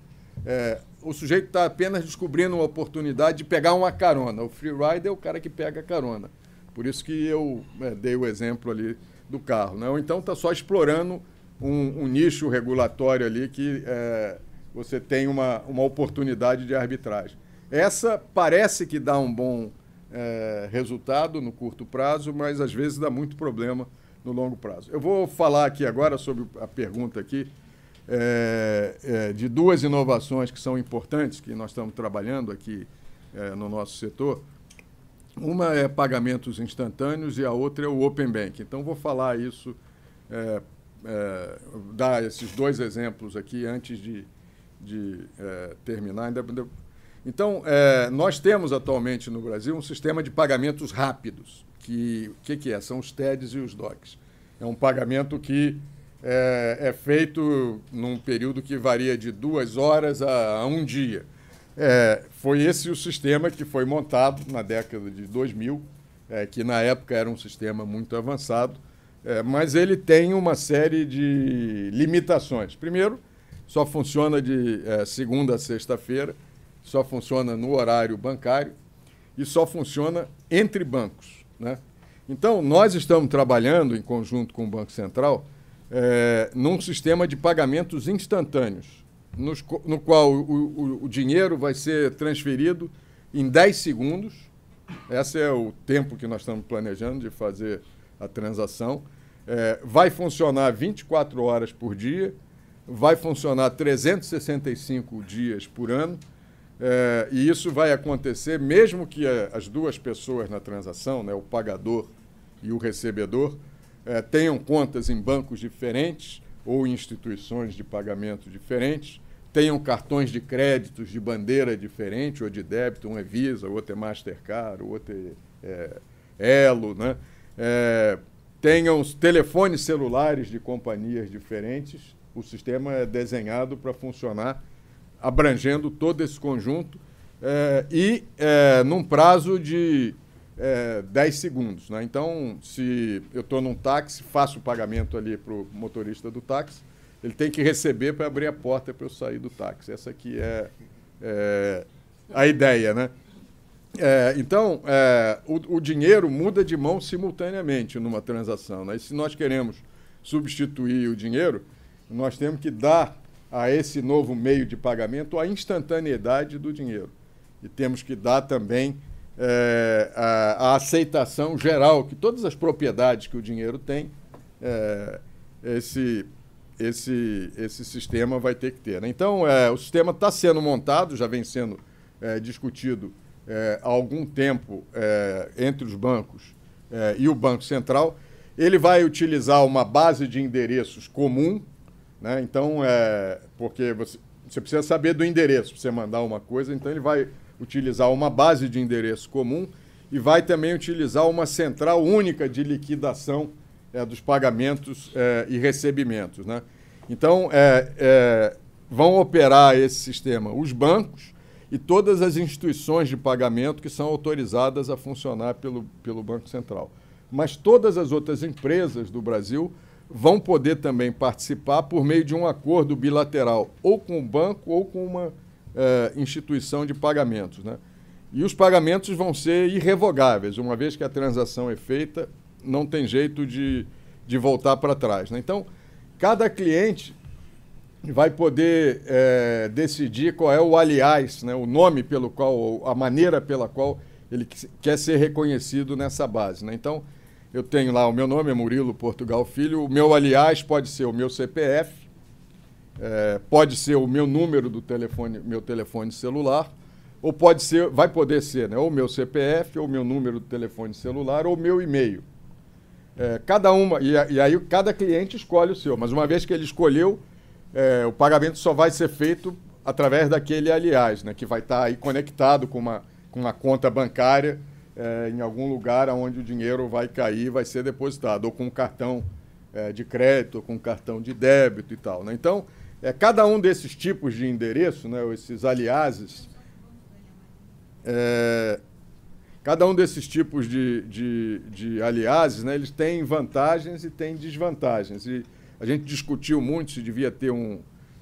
É, o sujeito está apenas descobrindo uma oportunidade de pegar uma carona. O free ride é o cara que pega a carona. Por isso que eu é, dei o exemplo ali do carro. Né? Ou então está só explorando um, um, nicho regulatório ali que é, você tem uma, uma oportunidade de arbitragem. Essa parece que dá um bom é, resultado no curto prazo, mas às vezes dá muito problema no longo prazo. Eu vou falar aqui agora sobre a pergunta aqui é, é, de duas inovações que são importantes, que nós estamos trabalhando aqui no nosso setor. Uma é pagamentos instantâneos e a outra é o Open Bank. Então, vou falar isso, dar esses dois exemplos aqui antes de, de terminar. Então, nós temos atualmente no Brasil um sistema de pagamentos rápidos. Que o que, que é? São os TEDs e os DOCs. É um pagamento que é, é, feito num período que varia de duas horas a, a um dia. É, foi esse o sistema que foi montado na década de 2000, é, que na época era um sistema muito avançado, é, mas ele tem uma série de limitações. Primeiro, só funciona de é, segunda a sexta-feira, só funciona no horário bancário e só funciona entre bancos. Né? Então, nós estamos trabalhando em conjunto com o Banco Central é, num sistema de pagamentos instantâneos, nos, no qual o, o, o, dinheiro vai ser transferido em 10 segundos. Esse é o tempo que nós estamos planejando de fazer a transação. É, vai funcionar 24 horas por dia, vai funcionar 365 dias por ano. É, e isso vai acontecer mesmo que a, as duas pessoas na transação, né, o pagador e o recebedor, é, tenham contas em bancos diferentes ou instituições de pagamento diferentes, tenham cartões de créditos de bandeira diferente ou de débito, um é Visa, outro é Mastercard, outro é, é Elo, né? É, tenham telefones celulares de companhias diferentes. O sistema é desenhado para funcionar abrangendo todo esse conjunto é, e é, num prazo de é, 10 segundos. Né? Então, se eu estou num táxi, faço o pagamento ali para o motorista do táxi, ele tem que receber para abrir a porta para eu sair do táxi. Essa aqui é, é a ideia, né? É, então, é, o, o, dinheiro muda de mão simultaneamente numa transação. Né? E se nós queremos substituir o dinheiro, nós temos que dar a esse novo meio de pagamento a instantaneidade do dinheiro. E temos que dar também é, a, a, aceitação geral que todas as propriedades que o dinheiro tem, é, esse, esse, esse sistema vai ter que ter. Né? Então, é, o sistema está sendo montado, já vem sendo discutido há algum tempo entre os bancos e o Banco Central. Ele vai utilizar uma base de endereços comum né? Então, é, porque você, você precisa saber do endereço para você mandar uma coisa, então ele vai utilizar uma base de endereço comum e vai também utilizar uma central única de liquidação é, dos pagamentos é, e recebimentos. Né? Então, é, é, vão operar esse sistema os bancos e todas as instituições de pagamento que são autorizadas a funcionar pelo, pelo Banco Central. Mas todas as outras empresas do Brasil vão poder também participar por meio de um acordo bilateral, ou com o banco ou com uma é, instituição de pagamentos. Né? E os pagamentos vão ser irrevogáveis, uma vez que a transação é feita, não tem jeito de, de voltar para trás. Né? Então, cada cliente vai poder é, decidir qual é o aliás, né? o nome pelo qual, a maneira pela qual ele quer ser reconhecido nessa base. Né? Então, eu tenho lá, o meu nome é Murilo Portugal Filho, o meu aliás pode ser o meu CPF, é, pode ser o meu número do telefone, meu telefone celular, ou pode ser, vai poder ser, né, ou meu CPF, ou meu número do telefone celular, ou meu e-mail. É, cada uma, e, e, aí cada cliente escolhe o seu, mas uma vez que ele escolheu, é, o pagamento só vai ser feito através daquele aliás, né, que vai estar aí conectado com uma, com uma conta bancária é, em algum lugar onde o dinheiro vai cair, vai ser depositado, ou com cartão é, de crédito, ou com cartão de débito e tal. Né? Então, é, cada um desses tipos de endereço, né, esses aliases, é, cada um desses tipos de, de, de aliases, né, eles têm vantagens e têm desvantagens. E a gente discutiu muito se devia ter um,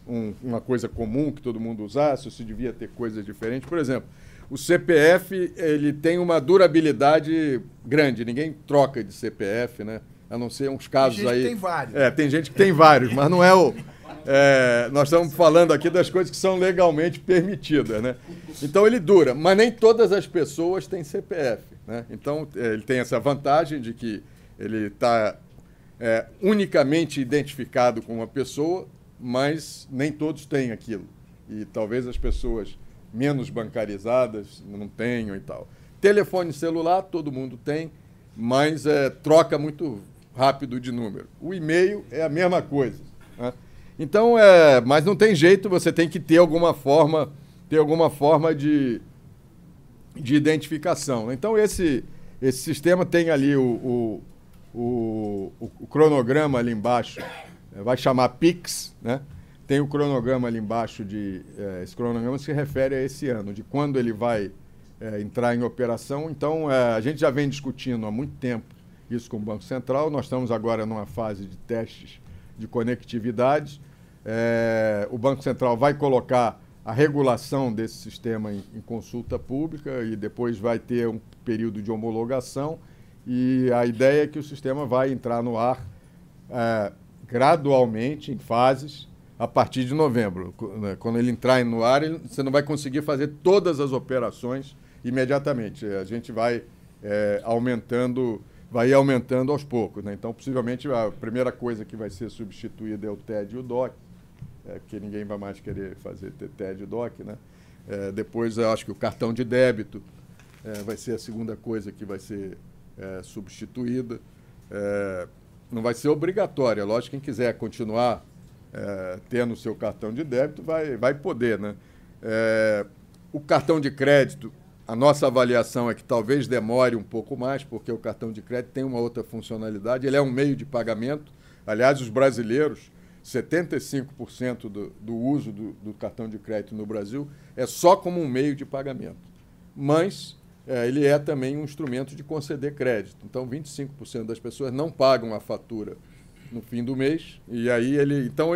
um, uma coisa comum que todo mundo usasse, ou se devia ter coisas diferentes. Por exemplo, o CPF ele tem uma durabilidade grande. Ninguém troca de CPF, né? A não ser uns casos tem gente aí. Que tem vários. É, tem gente que tem vários, mas não é o. É, nós estamos falando aqui das coisas que são legalmente permitidas, né? Então ele dura, mas nem todas as pessoas têm CPF, né? Então é, ele tem essa vantagem de que ele está é, unicamente identificado com uma pessoa, mas nem todos têm aquilo. E talvez as pessoas menos bancarizadas não tenham e tal. Telefone celular, todo mundo tem, mas é, troca muito rápido de número. O e-mail é a mesma coisa. Né? Então, é, mas não tem jeito, você tem que ter alguma forma, ter alguma forma de, de identificação. Então, esse, esse sistema tem ali o, o, o, o cronograma ali embaixo, vai chamar PIX, né? Tem o cronograma ali embaixo de. É, esse cronograma se refere a esse ano, de quando ele vai é, entrar em operação. Então, é, a gente já vem discutindo há muito tempo isso com o Banco Central. Nós estamos agora numa fase de testes de conectividade. o Banco Central vai colocar a regulação desse sistema em, em, consulta pública e depois vai ter um período de homologação. E a ideia é que o sistema vai entrar no ar gradualmente, em fases a partir de novembro. Né? Quando ele entrar no ar, você não vai conseguir fazer todas as operações imediatamente. A gente vai é, aumentando, vai aumentando aos poucos. Né? Então, possivelmente, a primeira coisa que vai ser substituída é o TED e o DOC, é, porque ninguém vai mais querer fazer TED e DOC. Né? É, depois, eu acho que o cartão de débito é, vai ser a segunda coisa que vai ser é, substituída. É, não vai ser obrigatória. Lógico, quem quiser continuar é, tendo o seu cartão de débito vai, vai poder. Né? É, o cartão de crédito, a nossa avaliação é que talvez demore um pouco mais, porque o cartão de crédito tem uma outra funcionalidade, ele é um meio de pagamento. Aliás, os brasileiros, 75% do, do uso do, do cartão de crédito no Brasil é só como um meio de pagamento. Mas é, ele é também um instrumento de conceder crédito. Então, 25% das pessoas não pagam a fatura no fim do mês, e aí ele. Então,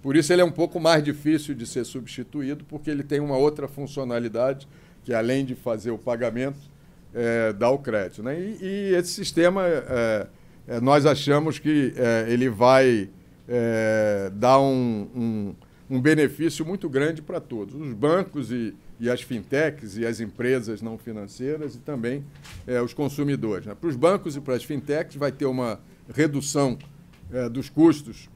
por isso ele é um pouco mais difícil de ser substituído, porque ele tem uma outra funcionalidade, que além de fazer o pagamento, é, dá o crédito. Né? E, e esse sistema, é, é nós achamos que é, ele vai é, dar um, um, um benefício muito grande para todos. Os bancos e e as fintechs e as empresas não financeiras e também é, os consumidores. Né? Para os bancos e para as fintechs vai ter uma redução é, dos custos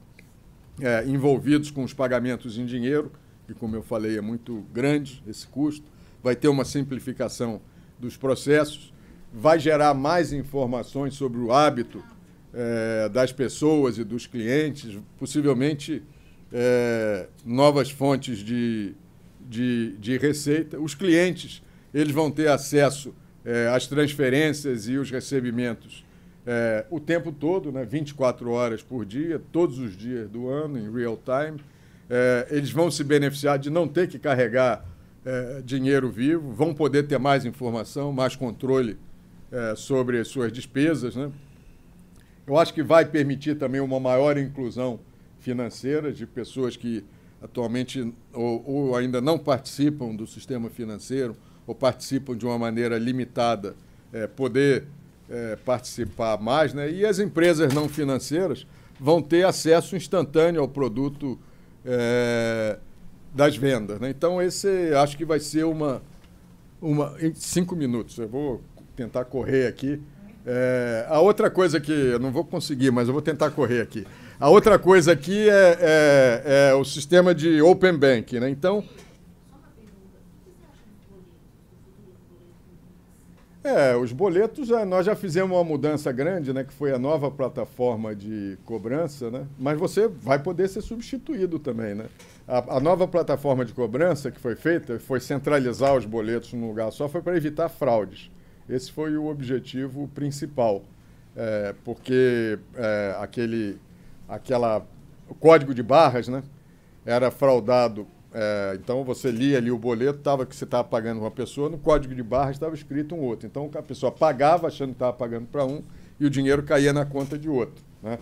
é, envolvidos com os pagamentos em dinheiro, que, como eu falei, é muito grande esse custo. Vai ter uma simplificação dos processos, vai gerar mais informações sobre o hábito das pessoas e dos clientes, possivelmente novas fontes de de, de receita. Os clientes eles vão ter acesso é, às transferências e os recebimentos é, o tempo todo, né, 24 horas por dia, todos os dias do ano, em real time. É, eles vão se beneficiar de não ter que carregar dinheiro vivo, vão poder ter mais informação, mais controle sobre as suas despesas. Né? Eu acho que vai permitir também uma maior inclusão financeira de pessoas que atualmente ou, ou, ainda não participam do sistema financeiro ou participam de uma maneira limitada, é, poder é, participar mais, né? E as empresas não financeiras vão ter acesso instantâneo ao produto é, das vendas. Né? Então esse acho que vai ser uma, uma em cinco minutos. Eu vou tentar correr aqui. É, a outra coisa que eu não vou conseguir, mas eu vou tentar correr aqui. A outra coisa aqui é, é, é o sistema de Open Bank. Né? Então, É, os boletos, nós já fizemos uma mudança grande, né, que foi a nova plataforma de cobrança, né, mas você vai poder ser substituído também. Né? A, a, nova plataforma de cobrança que foi feita foi centralizar os boletos num lugar só, foi para evitar fraudes. Esse foi o objetivo principal, é, porque é, aquele aquela o código de barras, né? Era fraudado. É, então você lia ali o boleto, tava que você estava pagando uma pessoa, no código de barras estava escrito um outro. Então a pessoa pagava achando que estava pagando para um e o dinheiro caía na conta de outro. Né?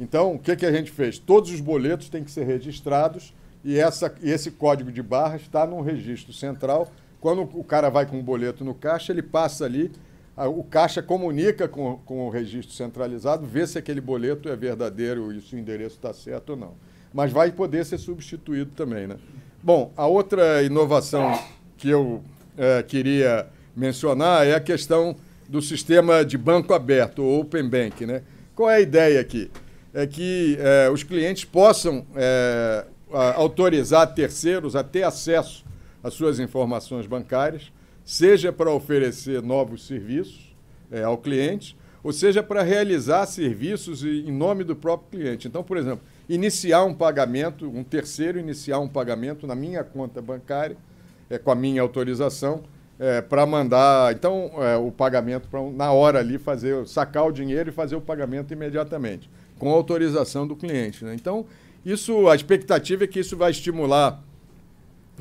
Então o que, que a gente fez? Todos os boletos têm que ser registrados e, essa, esse código de barras está num registro central. Quando o cara vai com o boleto no caixa, ele passa ali o caixa comunica com, com o registro centralizado, vê se aquele boleto é verdadeiro e se o endereço está certo ou não. Mas vai poder ser substituído também. Né? Bom, a outra inovação que eu é, queria mencionar é a questão do sistema de banco aberto, o Open Bank. Né? Qual é a ideia aqui? É que é, os clientes possam é, autorizar terceiros a ter acesso às suas informações bancárias seja para oferecer novos serviços ao cliente, ou seja para realizar serviços em nome do próprio cliente. Então, por exemplo, iniciar um pagamento, um terceiro iniciar um pagamento na minha conta bancária, é, com a minha autorização, é, para mandar então é, o pagamento para na hora ali fazer sacar o dinheiro e fazer o pagamento imediatamente com autorização do cliente né? então isso a expectativa é que isso vai estimular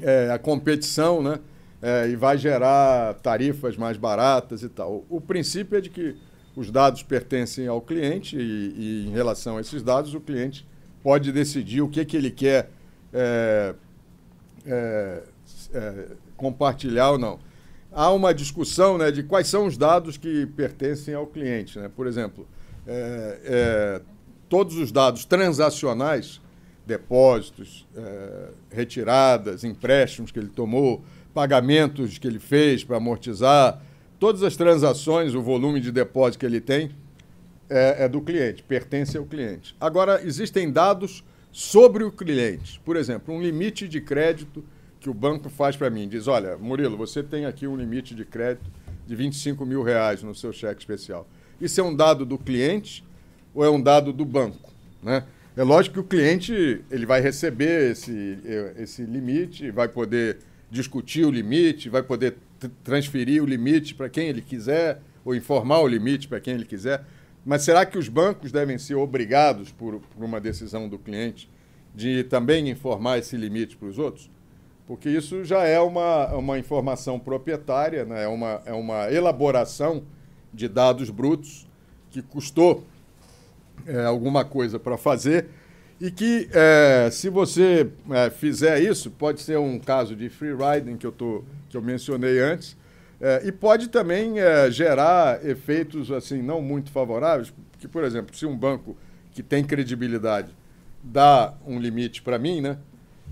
é, a competição né é, e vai gerar tarifas mais baratas e tal. O princípio é de que os dados pertencem ao cliente e, e em relação a esses dados, o cliente pode decidir o que, que ele quer é, é, é, compartilhar ou não. Há uma discussão né, de quais são os dados que pertencem ao cliente. Né? Por exemplo, é, é, todos os dados transacionais, depósitos, retiradas, empréstimos que ele tomou, pagamentos que ele fez para amortizar, todas as transações, o volume de depósito que ele tem é, é, do cliente, pertence ao cliente. Agora, existem dados sobre o cliente. Por exemplo, um limite de crédito que o banco faz para mim. Diz, olha, Murilo, você tem aqui um limite de crédito de 25 mil reais no seu cheque especial. Isso é um dado do cliente ou é um dado do banco? Né? É lógico que o cliente ele vai receber esse, esse limite, vai poder discutir o limite, vai poder transferir o limite para quem ele quiser, ou informar o limite para quem ele quiser. Mas será que os bancos devem ser obrigados, por, por uma decisão do cliente, de também informar esse limite para os outros? Porque isso já é uma, uma informação proprietária, né? é, uma, é uma elaboração de dados brutos que custou é, alguma coisa para fazer e que, é, se você é, fizer isso, pode ser um caso de free riding que eu, tô, que eu mencionei antes, é, e pode também é, gerar efeitos assim não muito favoráveis, porque, por exemplo, se um banco que tem credibilidade dá um limite para mim, né?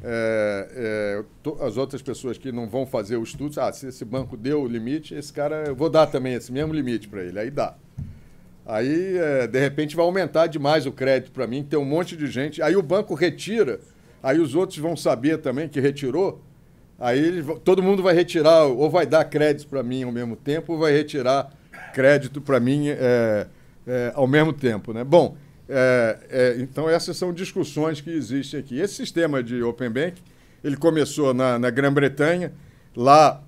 É, é, as outras pessoas que não vão fazer o estudo, ah, se esse banco deu o limite, esse cara, eu vou dar também esse mesmo limite para ele. Aí dá. Aí, é, de repente, vai aumentar demais o crédito para mim, tem um monte de gente. Aí o banco retira, aí os outros vão saber também que retirou. Aí todo mundo vai retirar, ou vai dar crédito para mim ao mesmo tempo, ou vai retirar crédito para mim é, é, ao mesmo tempo. Né? Bom, é, é, então essas são discussões que existem aqui. Esse sistema de Open Bank, ele começou na, na Grã-Bretanha, lá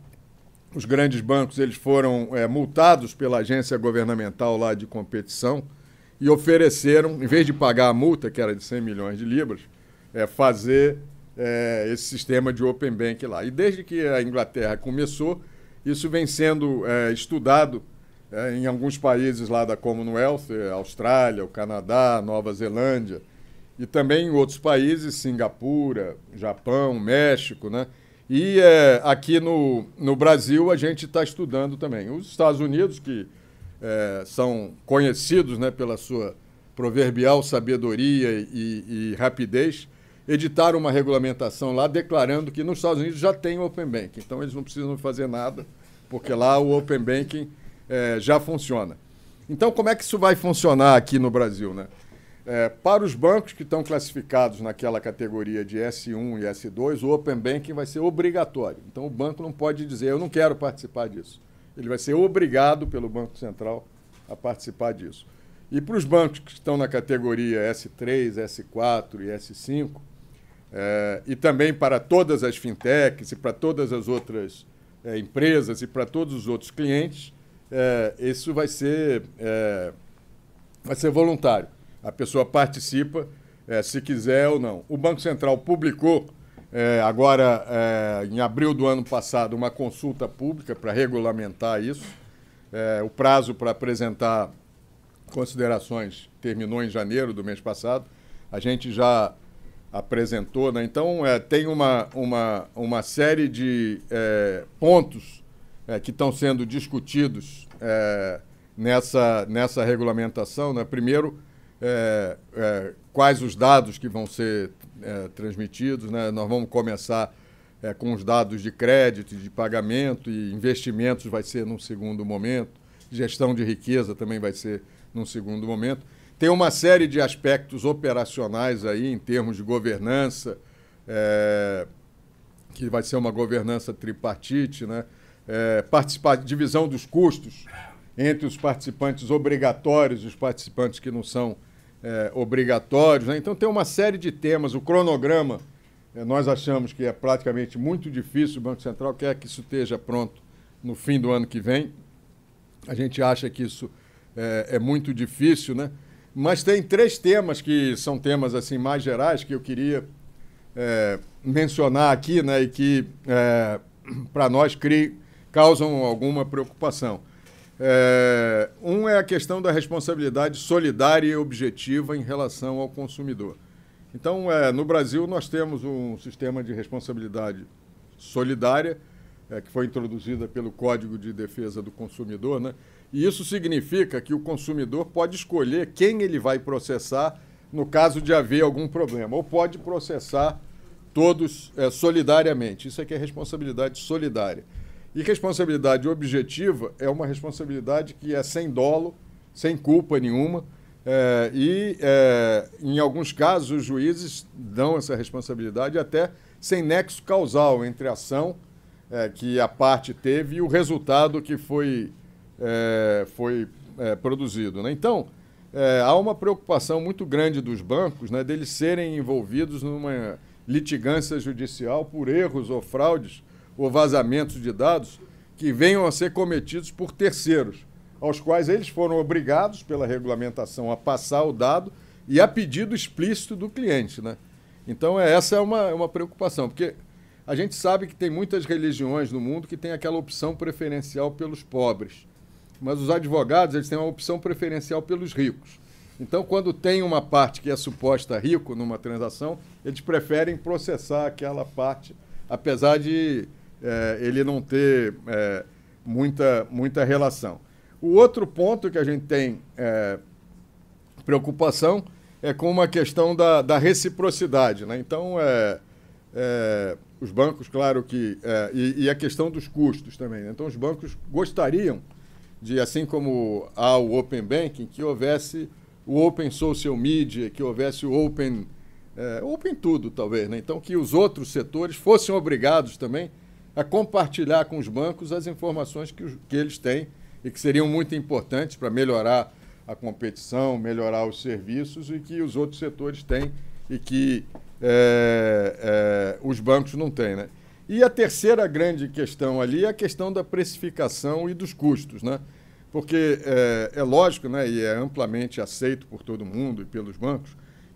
os grandes bancos eles foram é, multados pela agência governamental lá de competição e ofereceram, em vez de pagar a multa, que era de 100 milhões de libras, é, fazer é, esse sistema de Open Bank lá. E desde que a Inglaterra começou, isso vem sendo é, estudado é, em alguns países lá da Commonwealth, é, Austrália, o Canadá, Nova Zelândia, e também em outros países, Singapura, Japão, México, né? E é, aqui no, no Brasil a gente está estudando também. Os Estados Unidos, que é, são conhecidos né, pela sua proverbial sabedoria e, e, rapidez, editaram uma regulamentação lá declarando que nos Estados Unidos já tem o Open Banking. Então eles não precisam fazer nada, porque lá o Open Banking é, já funciona. Então como é que isso vai funcionar aqui no Brasil? Né? É, para os bancos que estão classificados naquela categoria de S1 e S2, o Open Banking vai ser obrigatório. Então, o banco não pode dizer, eu não quero participar disso. Ele vai ser obrigado pelo Banco Central a participar disso. E para os bancos que estão na categoria S3, S4 e S5, é, e também para todas as fintechs e para todas as outras é, empresas e para todos os outros clientes, é, isso vai ser, vai ser voluntário. A pessoa participa, se quiser ou não. O Banco Central publicou, agora, em abril do ano passado, uma consulta pública para regulamentar isso. O prazo para apresentar considerações terminou em janeiro do mês passado. A gente já apresentou, né? então é, tem uma, uma, uma série de é, pontos que estão sendo discutidos nessa, nessa regulamentação. Né? Primeiro, é, é, quais os dados que vão ser é, transmitidos. Né? Nós vamos começar é, com os dados de crédito, de pagamento e investimentos vai ser num segundo momento. Gestão de riqueza também vai ser num segundo momento. Tem uma série de aspectos operacionais aí em termos de governança, é, que vai ser uma governança tripartite, né? É, participar, divisão dos custos entre os participantes obrigatórios e os participantes que não são é, obrigatórios. Né? Então tem uma série de temas. O cronograma, é, nós achamos que é praticamente muito difícil. O Banco Central quer que isso esteja pronto no fim do ano que vem. A gente acha que isso é, é muito difícil, né? Mas tem três temas que são temas assim mais gerais que eu queria é, mencionar aqui, né? E que é, [CLEARS THROAT] para nós cri, causam alguma preocupação. É, um é a questão da responsabilidade solidária e objetiva em relação ao consumidor. Então, é, no Brasil, nós temos um sistema de responsabilidade solidária, é, que foi introduzida pelo Código de Defesa do Consumidor, né? E isso significa que o consumidor pode escolher quem ele vai processar no caso de haver algum problema, ou pode processar todos é, solidariamente. Isso aqui é responsabilidade solidária. E responsabilidade objetiva é uma responsabilidade que é sem dolo, sem culpa nenhuma. É, e, é, em alguns casos, os juízes dão essa responsabilidade até sem nexo causal entre a ação é, que a parte teve e o resultado que foi, é, foi é, produzido. Né? Então, é, há uma preocupação muito grande dos bancos né, deles serem envolvidos numa litigância judicial por erros ou fraudes ou vazamentos de dados que venham a ser cometidos por terceiros, aos quais eles foram obrigados pela regulamentação a passar o dado e a pedido explícito do cliente. Né? Então, é, essa é uma, uma preocupação, porque a gente sabe que tem muitas religiões no mundo que têm aquela opção preferencial pelos pobres mas os advogados eles têm uma opção preferencial pelos ricos. Então, quando tem uma parte que é suposta rico numa transação, eles preferem processar aquela parte, apesar de é, ele não ter é, muita, muita relação. O outro ponto que a gente tem é, preocupação é com uma questão da, da reciprocidade. Né? Então, é, é, os bancos, claro que. É, e, e, a questão dos custos também. Né? Então, os bancos gostariam de, assim como há o Open Banking, que houvesse o Open Social Media, que houvesse o Open, é, Open tudo, talvez. Né? Então, que os outros setores fossem obrigados também a compartilhar com os bancos as informações que, que eles têm e que seriam muito importantes para melhorar a competição, melhorar os serviços e que os outros setores têm e que é, é, os bancos não têm. Né? E a terceira grande questão ali é a questão da precificação e dos custos, né? Porque é, é lógico, né, e é amplamente aceito por todo mundo e pelos bancos,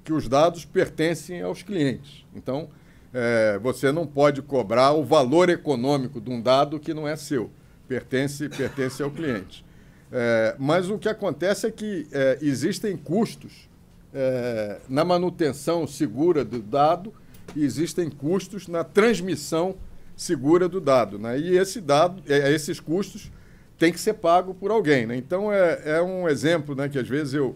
que os dados pertencem aos clientes. Então, é, você não pode cobrar o valor econômico de um dado que não é seu, pertence, pertence ao cliente. É, mas o que acontece é que é, existem custos é, na manutenção segura do dado e existem custos na transmissão segura do dado. Né? E esse dado, é, é, esses custos têm que ser pagos por alguém. Né? Então, é, é um exemplo né, que às vezes eu,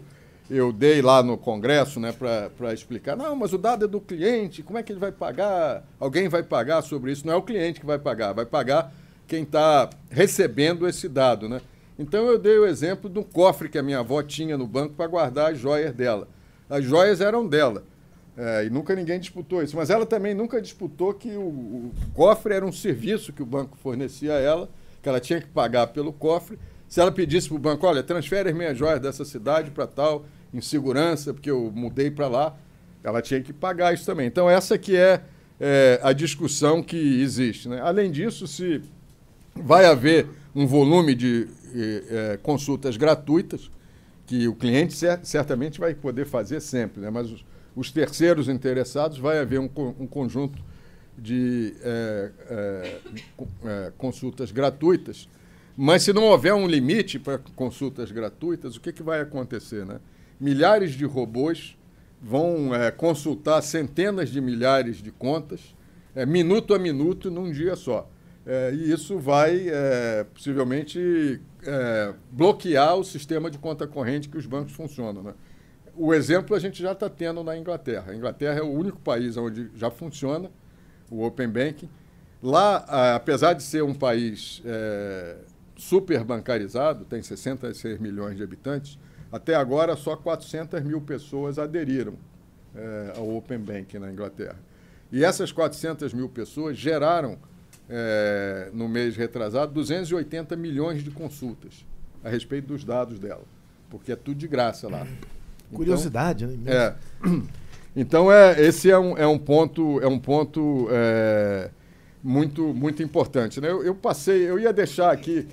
eu dei lá no Congresso né, para explicar. Não, mas o dado é do cliente, como é que ele vai pagar? Alguém vai pagar sobre isso? Não é o cliente que vai pagar, vai pagar quem está recebendo esse dado. Né? Então, eu dei o exemplo do cofre que a minha avó tinha no banco para guardar as joias dela. As joias eram dela. É, e nunca ninguém disputou isso. Mas ela também nunca disputou que o, o, cofre era um serviço que o banco fornecia a ela, que ela tinha que pagar pelo cofre. Se ela pedisse para o banco, olha, transfere as minhas joias dessa cidade para tal, em segurança, porque eu mudei para lá, ela tinha que pagar isso também. Então, essa que é, é a discussão que existe. Né? Além disso, se vai haver um volume de é, consultas gratuitas, que o cliente certamente vai poder fazer sempre, né? mas os, os terceiros interessados, vai haver um, um conjunto de é, é, é, consultas gratuitas. Mas se não houver um limite para consultas gratuitas, o que, que vai acontecer? Né? Milhares de robôs vão é, consultar centenas de milhares de contas, é, minuto a minuto, num dia só. É, e isso vai possivelmente bloquear o sistema de conta corrente que os bancos funcionam. Né? O exemplo a gente já está tendo na Inglaterra. A Inglaterra é o único país onde já funciona o Open Banking. Lá, apesar de ser um país é, super bancarizado, tem 66 milhões de habitantes, até agora só 400 mil pessoas aderiram é, ao Open Banking na Inglaterra. E essas 400 mil pessoas geraram, é, no mês retrasado, 280 milhões de consultas a respeito dos dados dela, porque é tudo de graça lá. Curiosidade, então, né? É. [CLEARS THROAT] Então é, esse é um, é um ponto, é um ponto é, muito, muito importante. Né? Eu, eu, passei, eu ia deixar aqui.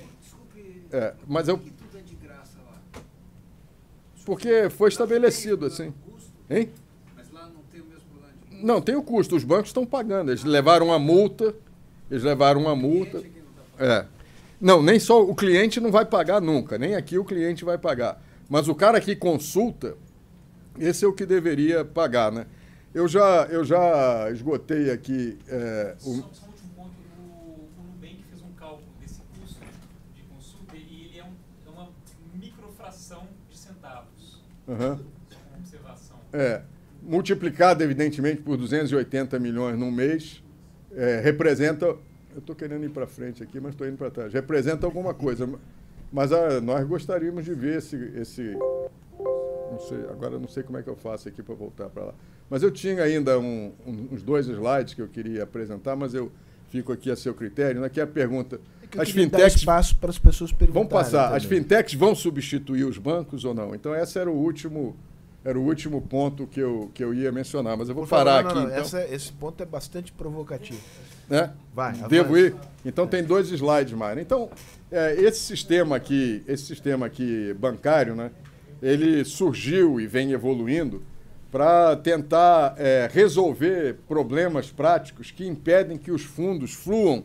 É, mas eu. Porque foi estabelecido assim. Hein? Mas lá não tem o mesmo Não, tem o custo. Os bancos estão pagando. Eles levaram uma multa. Eles levaram uma multa. É. Não, nem só o cliente não vai pagar nunca. Nem aqui o cliente vai pagar. Mas o cara que consulta, esse é o que deveria pagar, né? Eu já, eu já esgotei aqui. É, o... Só, só um último ponto: o, o Nubank fez um cálculo desse custo de consulta e ele é, um, é uma microfração de centavos. Uhum. Só uma observação. É. Multiplicado, evidentemente, por 280 milhões num mês, é, representa. Eu estou querendo ir para frente aqui, mas estou indo para trás. Representa alguma coisa. Mas ah, nós gostaríamos de ver esse, esse não sei, agora não sei como é que eu faço aqui para voltar para lá. Mas eu tinha ainda um, um, uns dois slides que eu queria apresentar, mas eu fico aqui a seu critério. Aqui é a pergunta. as fintechs espaço para as pessoas perguntarem. Vamos passar. Também. As fintechs vão substituir os bancos ou não? Então esse era o último era o último ponto que eu, que eu ia mencionar, mas eu vou Por parar favor, aqui. não, não, então. essa- esse ponto é bastante provocativo. né? Vai, Devo ir? Então tem dois slides, Mário. Então, é, esse sistema aqui, esse sistema aqui bancário, né? Ele surgiu e vem evoluindo para tentar é, resolver problemas práticos que impedem que os fundos fluam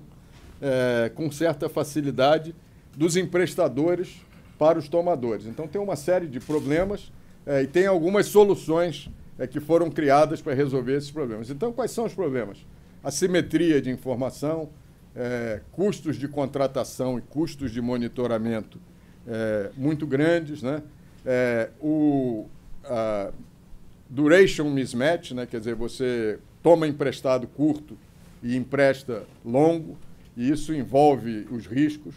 é, com certa facilidade dos emprestadores para os tomadores. Então tem uma série de problemas é, e tem algumas soluções é, que foram criadas para resolver esses problemas. Então quais são os problemas? Assimetria de informação, é, custos de contratação e custos de monitoramento é, muito grandes, né? É, o a duration mismatch, né? quer dizer, você toma emprestado curto e empresta longo, e isso envolve os riscos.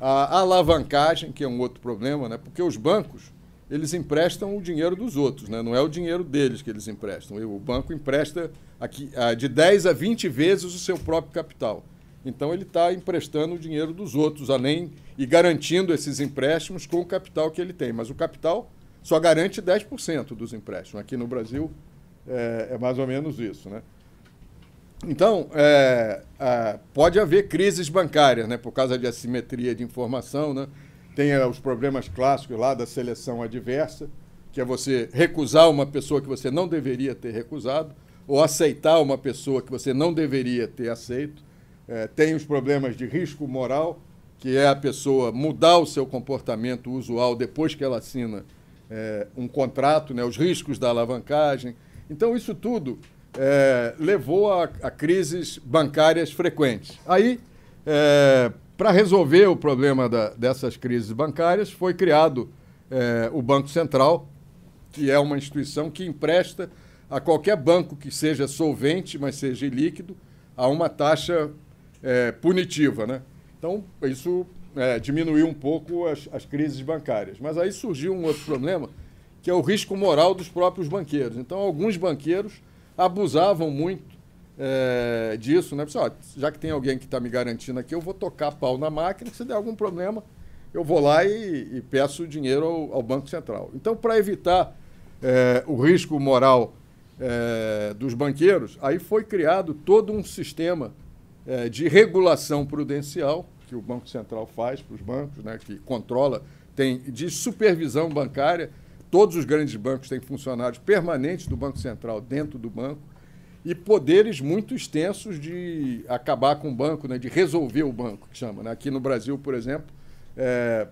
A alavancagem, que é um outro problema, né? porque os bancos eles emprestam o dinheiro dos outros, né? não é o dinheiro deles que eles emprestam. O banco empresta aqui, de 10 a 20 vezes o seu próprio capital. Então ele está emprestando o dinheiro dos outros, além e garantindo esses empréstimos com o capital que ele tem. Mas o capital só garante 10% dos empréstimos. Aqui no Brasil é, é mais ou menos isso. Né? Então, é, é, pode haver crises bancárias, né, por causa de assimetria de informação. Né? Tem é, os problemas clássicos lá da seleção adversa, que é você recusar uma pessoa que você não deveria ter recusado, ou aceitar uma pessoa que você não deveria ter aceito. É, tem os problemas de risco moral, que é a pessoa mudar o seu comportamento usual depois que ela assina é, um contrato, né, os riscos da alavancagem. Então, isso tudo é, levou a, a, crises bancárias frequentes. Aí, é, para resolver o problema da, dessas crises bancárias, foi criado é, o Banco Central, que é uma instituição que empresta a qualquer banco que seja solvente, mas seja ilíquido, a uma taxa é, punitiva. Né? Então, isso é, diminuiu um pouco as, as crises bancárias. Mas aí surgiu um outro problema, que é o risco moral dos próprios banqueiros. Então, alguns banqueiros abusavam muito é, disso, né? Pessoal, já que tem alguém que está me garantindo aqui, eu vou tocar pau na máquina, se der algum problema, eu vou lá e, e peço dinheiro ao, ao, Banco Central. Então, para evitar é, o risco moral é, dos banqueiros, aí foi criado todo um sistema é, de regulação prudencial que o Banco Central faz para os bancos, né, que controla, tem de supervisão bancária. Todos os grandes bancos têm funcionários permanentes do Banco Central dentro do banco e poderes muito extensos de acabar com o banco, né, de resolver o banco, que chama. Né? Aqui no Brasil, por exemplo, é,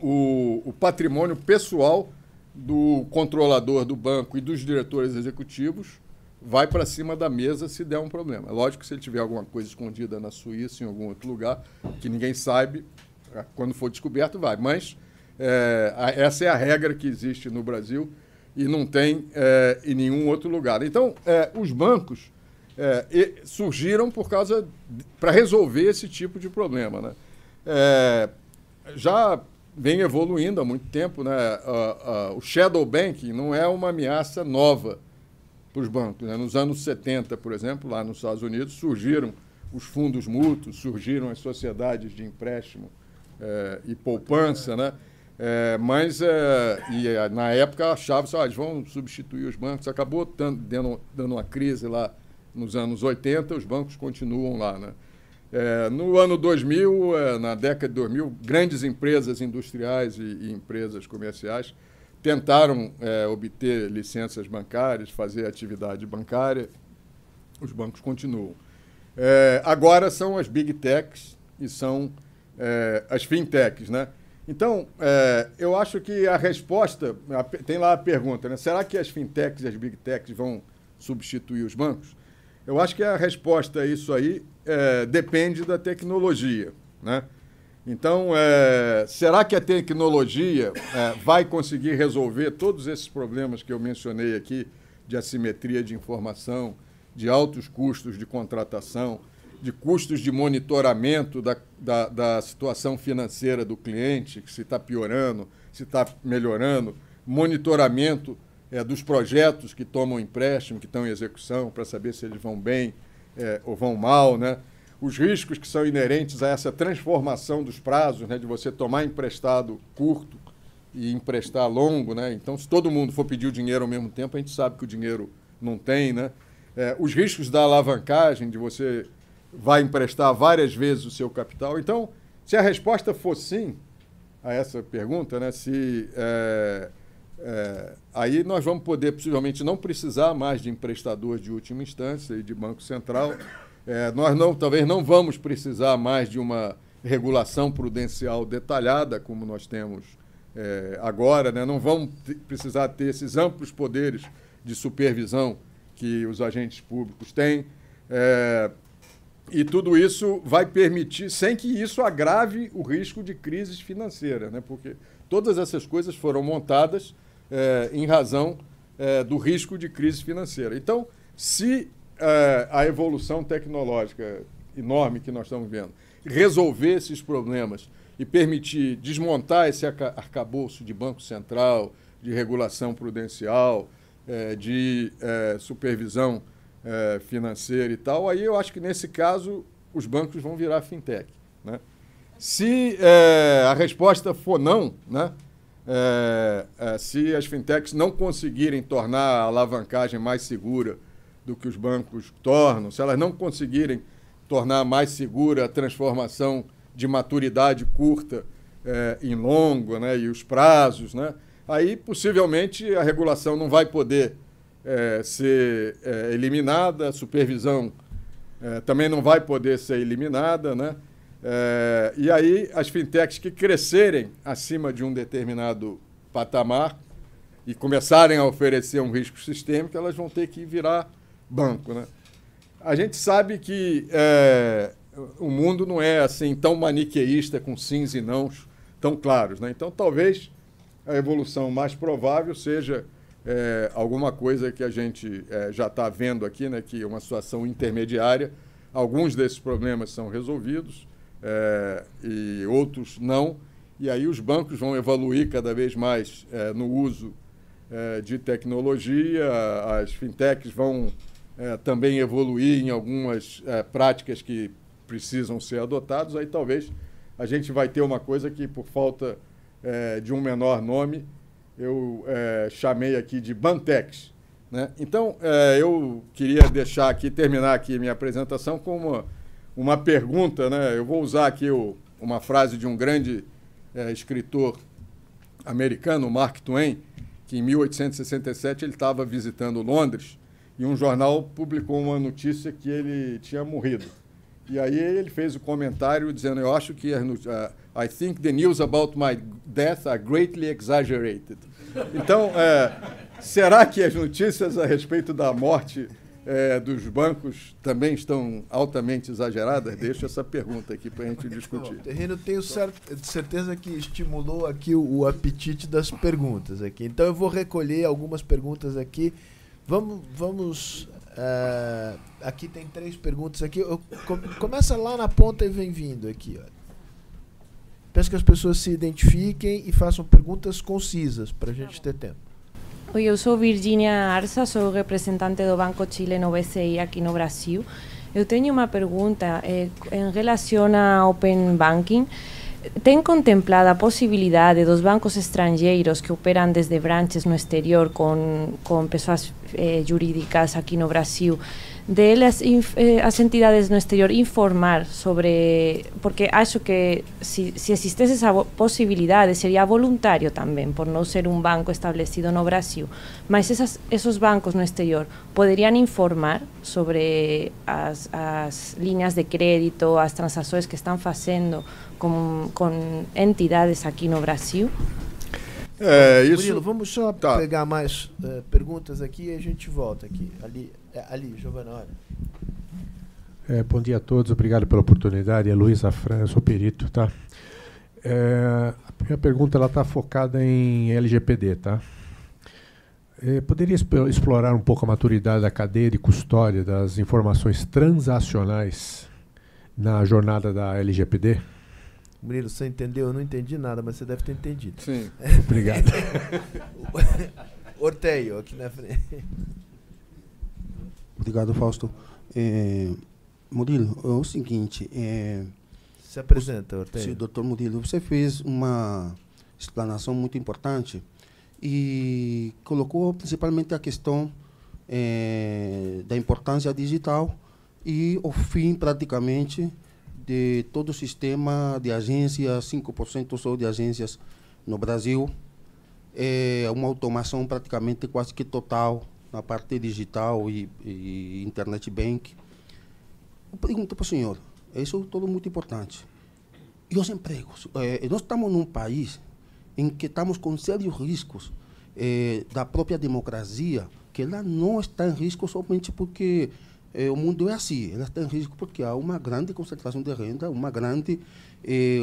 o, o patrimônio pessoal do controlador do banco e dos diretores executivos vai para cima da mesa se der um problema. É lógico que se ele tiver alguma coisa escondida na Suíça, em algum outro lugar, que ninguém sabe, quando for descoberto, vai. Mas é, a, essa é a regra que existe no Brasil e não tem é, em nenhum outro lugar. Então, é, os bancos é, surgiram por causa para resolver esse tipo de problema. Né? É, já vem evoluindo há muito tempo. Né? o shadow banking não é uma ameaça nova para os bancos. Né? Nos anos 70, por exemplo, lá nos Estados Unidos, surgiram os fundos mútuos, surgiram as sociedades de empréstimo é, e poupança, né? É, mas é, e, na época achava que ah, eles vão substituir os bancos. Acabou dando, dando uma crise lá nos anos 80, os bancos continuam lá. Né? É, no ano 2000, é, na década de 2000, grandes empresas industriais e, e empresas comerciais tentaram é, obter licenças bancárias, fazer atividade bancária, os bancos continuam. É, agora são as big techs e são é, as fintechs, né? Então, é, eu acho que a resposta, a, tem lá a pergunta, né? Será que as fintechs e as big techs vão substituir os bancos? Eu acho que a resposta a isso aí é, depende da tecnologia, né? Então, é, será que a tecnologia é, vai conseguir resolver todos esses problemas que eu mencionei aqui, de assimetria de informação, de altos custos de contratação, de custos de monitoramento da, da, da situação financeira do cliente, se está piorando, se está melhorando, monitoramento é, dos projetos que tomam empréstimo, que estão em execução, para saber se eles vão bem é, ou vão mal, né? Os riscos que são inerentes a essa transformação dos prazos, né, de você tomar emprestado curto e emprestar longo, né? Então, se todo mundo for pedir o dinheiro ao mesmo tempo, a gente sabe que o dinheiro não tem, né? É, os riscos da alavancagem, de você vai emprestar várias vezes o seu capital. Então, se a resposta for sim a essa pergunta, né? Se é, é, aí nós vamos poder possivelmente não precisar mais de emprestador de última instância e de banco central. É, nós não, talvez não vamos precisar mais de uma regulação prudencial detalhada como nós temos é, agora, né? não vamos precisar ter esses amplos poderes de supervisão que os agentes públicos têm. É, e tudo isso vai permitir, sem que isso agrave o risco de crises financeiras, né? porque todas essas coisas foram montadas é, em razão é, do risco de crise financeira. Então, se é, a evolução tecnológica enorme que nós estamos vendo resolver esses problemas e permitir desmontar esse arcabouço de Banco Central, de regulação prudencial, é, de é, supervisão é, financeira e tal, aí eu acho que nesse caso os bancos vão virar fintech. Né? Se é, a resposta for não, né? É, se as fintechs não conseguirem tornar a alavancagem mais segura do que os bancos tornam, se elas não conseguirem tornar mais segura a transformação de maturidade curta é, em longo, né, e os prazos, né, aí possivelmente a regulação não vai poder é, ser é, eliminada, a supervisão também não vai poder ser eliminada, né? E aí as fintechs que crescerem acima de um determinado patamar e começarem a oferecer um risco sistêmico, elas vão ter que virar banco, né? A gente sabe que é, o mundo não é assim tão maniqueísta com sims e nãos tão claros, né? Então talvez a evolução mais provável seja é, alguma coisa que a gente é, já está vendo aqui, né, que é uma situação intermediária. Alguns desses problemas são resolvidos é, e outros não. E aí os bancos vão evoluir cada vez mais é, no uso é, de tecnologia, as fintechs vão é, também evoluir em algumas práticas que precisam ser adotadas. Aí talvez a gente vai ter uma coisa que, por falta de um menor nome, eu é, chamei aqui de Bantex. Né? Então, é, eu queria deixar aqui, terminar aqui minha apresentação com uma, uma pergunta. Né? Eu vou usar aqui o, uma frase de um grande é, escritor americano, Mark Twain, que em 1867 ele estava visitando Londres e um jornal publicou uma notícia que ele tinha morrido. E aí ele fez o comentário dizendo: Eu acho que uh, I think the news about my death are greatly exaggerated. Então, é, será que as notícias a respeito da morte é, dos bancos também estão altamente exageradas? Deixo essa pergunta aqui para a gente discutir. Terreno, tenho certeza que estimulou aqui o apetite das perguntas aqui. Então eu vou recolher algumas perguntas aqui. Vamos, vamos Uh, aqui tem três perguntas aqui. Eu, começa lá na ponta e vem vindo aqui. Ó. Peço que as pessoas se identifiquem e façam perguntas concisas para a gente ter tempo. Oi, eu sou Virginia Arsa, sou representante do Banco Chile no BCI aqui no Brasil. Eu tenho uma pergunta eh, em relação ao Open Banking. Tem contemplada a possibilidade dos bancos estrangeiros que operam desde branches no exterior com, com pessoas eh, jurídicas aqui no Brasil de las, eh, as entidades no exterior informar sobre porque acho que si, si existese esa posibilidade sería voluntario tamén por non ser un banco establecido no Brasil mas esas, esos bancos no exterior poderían informar sobre as, as líneas de crédito as transaccións que están facendo con, con entidades aquí no Brasil É, isso... Murilo, vamos só tá. pegar mais uh, perguntas aqui e a gente volta aqui. Ali, é, ali Giovana, olha. É, bom dia a todos, obrigado pela oportunidade. É Luiz Afran, eu sou perito, tá? É, a minha pergunta ela está focada em LGPD, tá? É, poderia explorar um pouco a maturidade da cadeia de custódia das informações transacionais na jornada da LGPD? Murilo, você entendeu? Eu não entendi nada, mas você deve ter entendido. Sim. Obrigado. [LAUGHS] Orteio, aqui na frente. Obrigado, Fausto. É, Murilo, é o seguinte, é, Se apresenta, Ortega. Sim, doutor Murilo, você fez uma explanação muito importante e colocou principalmente a questão eh, da importância digital e o fim, praticamente, de todo o sistema de agências, 5% só de agências no Brasil, é uma automação praticamente quase que total na parte digital e, e internet bank. Eu pergunto para o senhor, isso é tudo muito importante. E os empregos? Eh, nós estamos num país em que estamos com sérios riscos eh, da própria democracia, que ela não está em risco somente porque eh, o mundo é assim. Ela está em risco porque há uma grande concentração de renda, uma grande,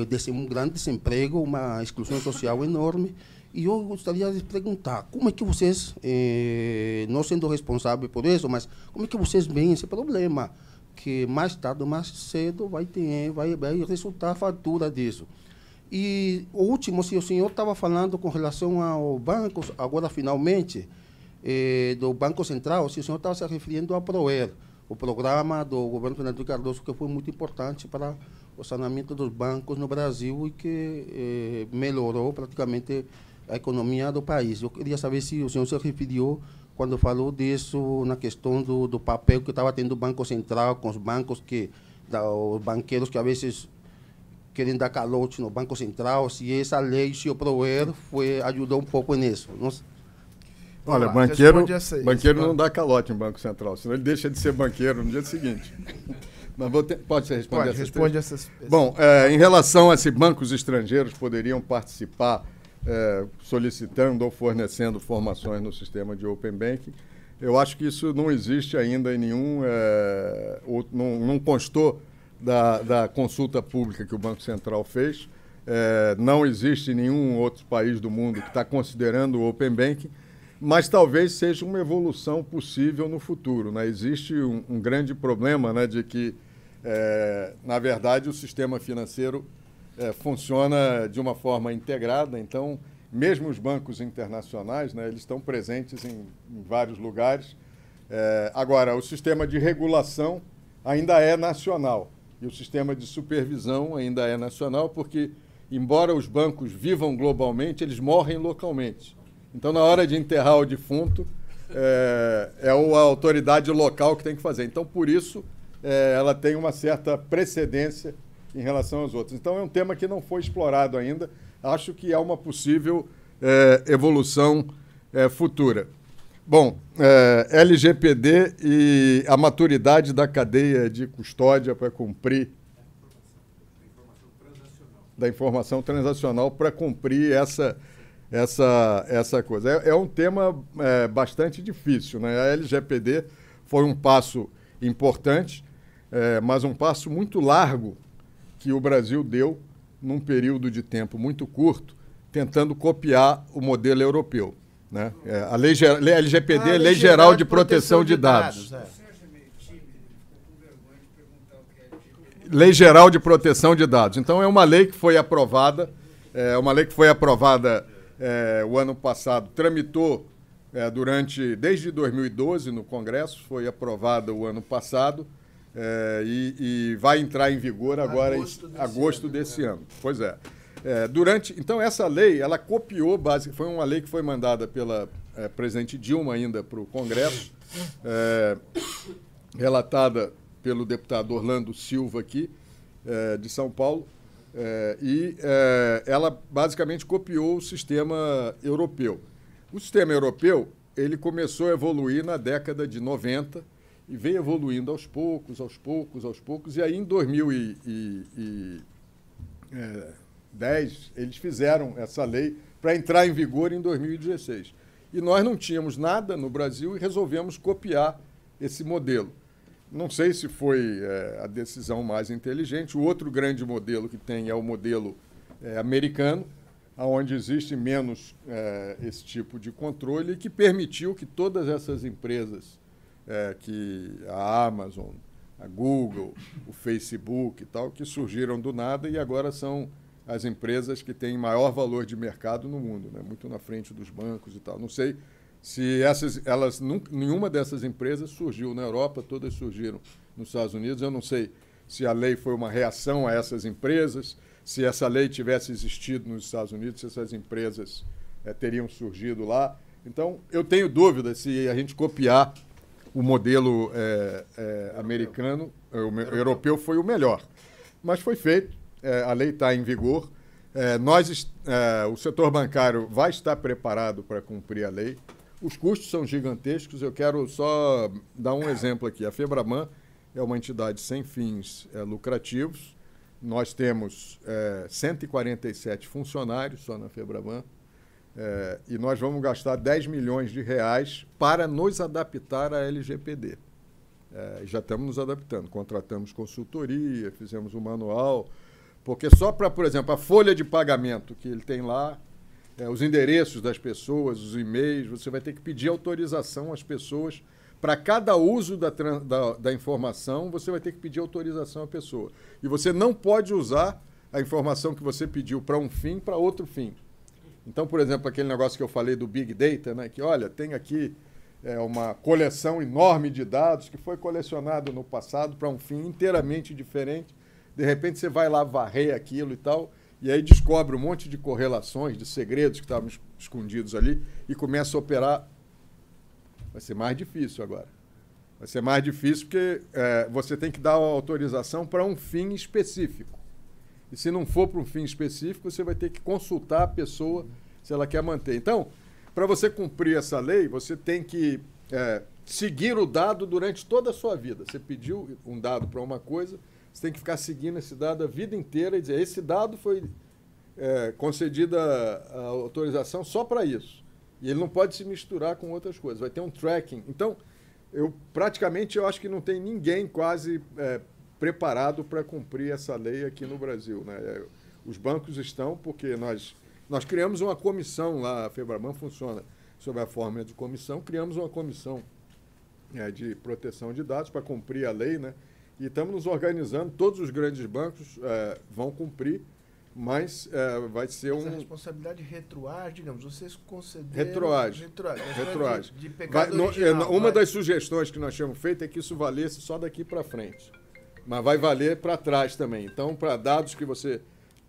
desse, um grande desemprego, uma exclusão social enorme. E eu gostaria de perguntar, como é que vocês, eh, não sendo responsáveis por isso, mas como é que vocês veem esse problema? Que mais tarde ou mais cedo vai, ter, vai, vai resultar a fatura disso. E o último, se o senhor estava falando com relação ao banco, agora finalmente, eh, do Banco Central, se o senhor estava se referindo ao PROER, o programa do governo Fernando Cardoso, que foi muito importante para o saneamento dos bancos no Brasil e que eh, melhorou praticamente a economia do país. Eu queria saber se o senhor se referiu, quando falou disso, na questão do, do papel que estava tendo o Banco Central com os bancos que, da, os banqueiros que às vezes querem dar calote no Banco Central, se essa lei, se o PROER, foi, ajudou um pouco nisso. Não, Olha, lá, banqueiro, essa- banqueiro não dá calote em Banco Central, senão ele deixa de ser banqueiro no dia seguinte. [LAUGHS] Mas ter- pode você responder Pode, essas responde essas. Bom, é, em relação a se bancos estrangeiros poderiam participar é, solicitando ou fornecendo formações no sistema de Open Banking, eu acho que isso não existe ainda em nenhum. é, ou- não, não constou da, da consulta pública que o Banco Central fez. É, não existe nenhum outro país do mundo que está considerando o Open Banking, mas talvez seja uma evolução possível no futuro. Né? Existe um, um grande problema né, de que, é, na verdade, o sistema financeiro é, funciona de uma forma integrada, então, mesmo os bancos internacionais, né, eles estão presentes em, em vários lugares. É, agora, o sistema de regulação ainda é nacional e o sistema de supervisão ainda é nacional, porque, embora os bancos vivam globalmente, eles morrem localmente. Então, na hora de enterrar o defunto, é, é a autoridade local que tem que fazer. Então, por isso, é, ela tem uma certa precedência em relação aos outros. Então, é um tema que não foi explorado ainda. Acho que é uma possível é, evolução é, futura. Bom, é, LGPD e a maturidade da cadeia de custódia para cumprir da informação transacional para cumprir essa, essa, essa coisa. É, é um tema é, bastante difícil. Né? A LGPD foi um passo importante, é, mas um passo muito largo que o Brasil deu num período de tempo muito curto, tentando copiar o modelo europeu. Né? É, a lei, lei LGPD, Ah, Lei Geral de Proteção de Dados. é. Lei Geral de Proteção de Dados. Então é uma lei que foi aprovada, é uma lei que foi aprovada é, o ano passado, tramitou é, durante desde 2012 no Congresso, foi aprovada o ano passado é, e, e vai entrar em vigor agora Agosto em desse agosto ano, desse ano. Pois é. É, durante, então essa lei, ela copiou base, foi uma lei que foi mandada pela é, presidente Dilma ainda para o Congresso. É, relatada pelo deputado Orlando Silva aqui, eh, de São Paulo, e ela basicamente copiou o sistema europeu. O sistema europeu ele começou a evoluir na década de 90 e veio evoluindo aos poucos, aos poucos, aos poucos, e aí em 2010 eles fizeram essa lei para entrar em vigor em 2016. E nós não tínhamos nada no Brasil e resolvemos copiar esse modelo. Não sei se foi eh, a decisão mais inteligente. O outro grande modelo que tem é o modelo eh, americano, onde existe menos eh, esse tipo de controle e que permitiu que todas essas empresas, eh, que a Amazon, a Google, o Facebook e tal, que surgiram do nada e agora são as empresas que têm maior valor de mercado no mundo, né? muito na frente dos bancos e tal. Não sei se essas, elas, nenhuma dessas empresas surgiu na Europa, todas surgiram nos Estados Unidos. Eu não sei se a lei foi uma reação a essas empresas, se essa lei tivesse existido nos Estados Unidos, se essas empresas é, teriam surgido lá. Então, eu tenho dúvida se a gente copiar o modelo é, é, americano, o europeu foi o melhor. Mas foi feito, a lei está em vigor. nós, o setor bancário vai estar preparado para cumprir a lei. Os custos são gigantescos. Eu quero só dar um exemplo aqui. A Febraban é uma entidade sem fins é, lucrativos. Nós temos é, 147 funcionários só na Febraban. É, e nós vamos gastar 10 milhões de reais para nos adaptar à LGPD. É, já estamos nos adaptando. Contratamos consultoria, fizemos um manual. Porque só para, por exemplo, a folha de pagamento que ele tem lá, é, os endereços das pessoas, os e-mails, você vai ter que pedir autorização às pessoas. Para cada uso da, da, da, informação, você vai ter que pedir autorização à pessoa. E você não pode usar a informação que você pediu para um fim para outro fim. Então, por exemplo, aquele negócio que eu falei do Big Data, né, que olha, tem aqui é, uma coleção enorme de dados que foi colecionado no passado para um fim inteiramente diferente. De repente você vai lá varrer aquilo e tal. E aí descobre um monte de correlações, de segredos que estavam escondidos ali e começa a operar. Vai ser mais difícil agora. Vai ser mais difícil porque é, você tem que dar autorização para um fim específico. E se não for para um fim específico, você vai ter que consultar a pessoa se ela quer manter. Então, para você cumprir essa lei, você tem que é, seguir o dado durante toda a sua vida. Você pediu um dado para uma coisa, você tem que ficar seguindo esse dado a vida inteira e dizer: esse dado foi é, concedida a autorização só para isso. E ele não pode se misturar com outras coisas. Vai ter um tracking. Então, eu praticamente eu acho que não tem ninguém quase é, preparado para cumprir essa lei aqui no Brasil. Né? É, os bancos estão, porque nós, nós criamos uma comissão lá, a Febraban funciona sob a forma de comissão, criamos uma comissão é, de proteção de dados para cumprir a lei, né? E estamos nos organizando, todos os grandes bancos é, vão cumprir, mas é, vai ser mas um. a responsabilidade retroage, digamos, vocês concederam. Retroage. Retroage. retroage. De, de vai, original, no, uma vai. das sugestões que nós tínhamos feito é que isso valesse só daqui para frente. Mas vai valer para trás também. Então, para dados que você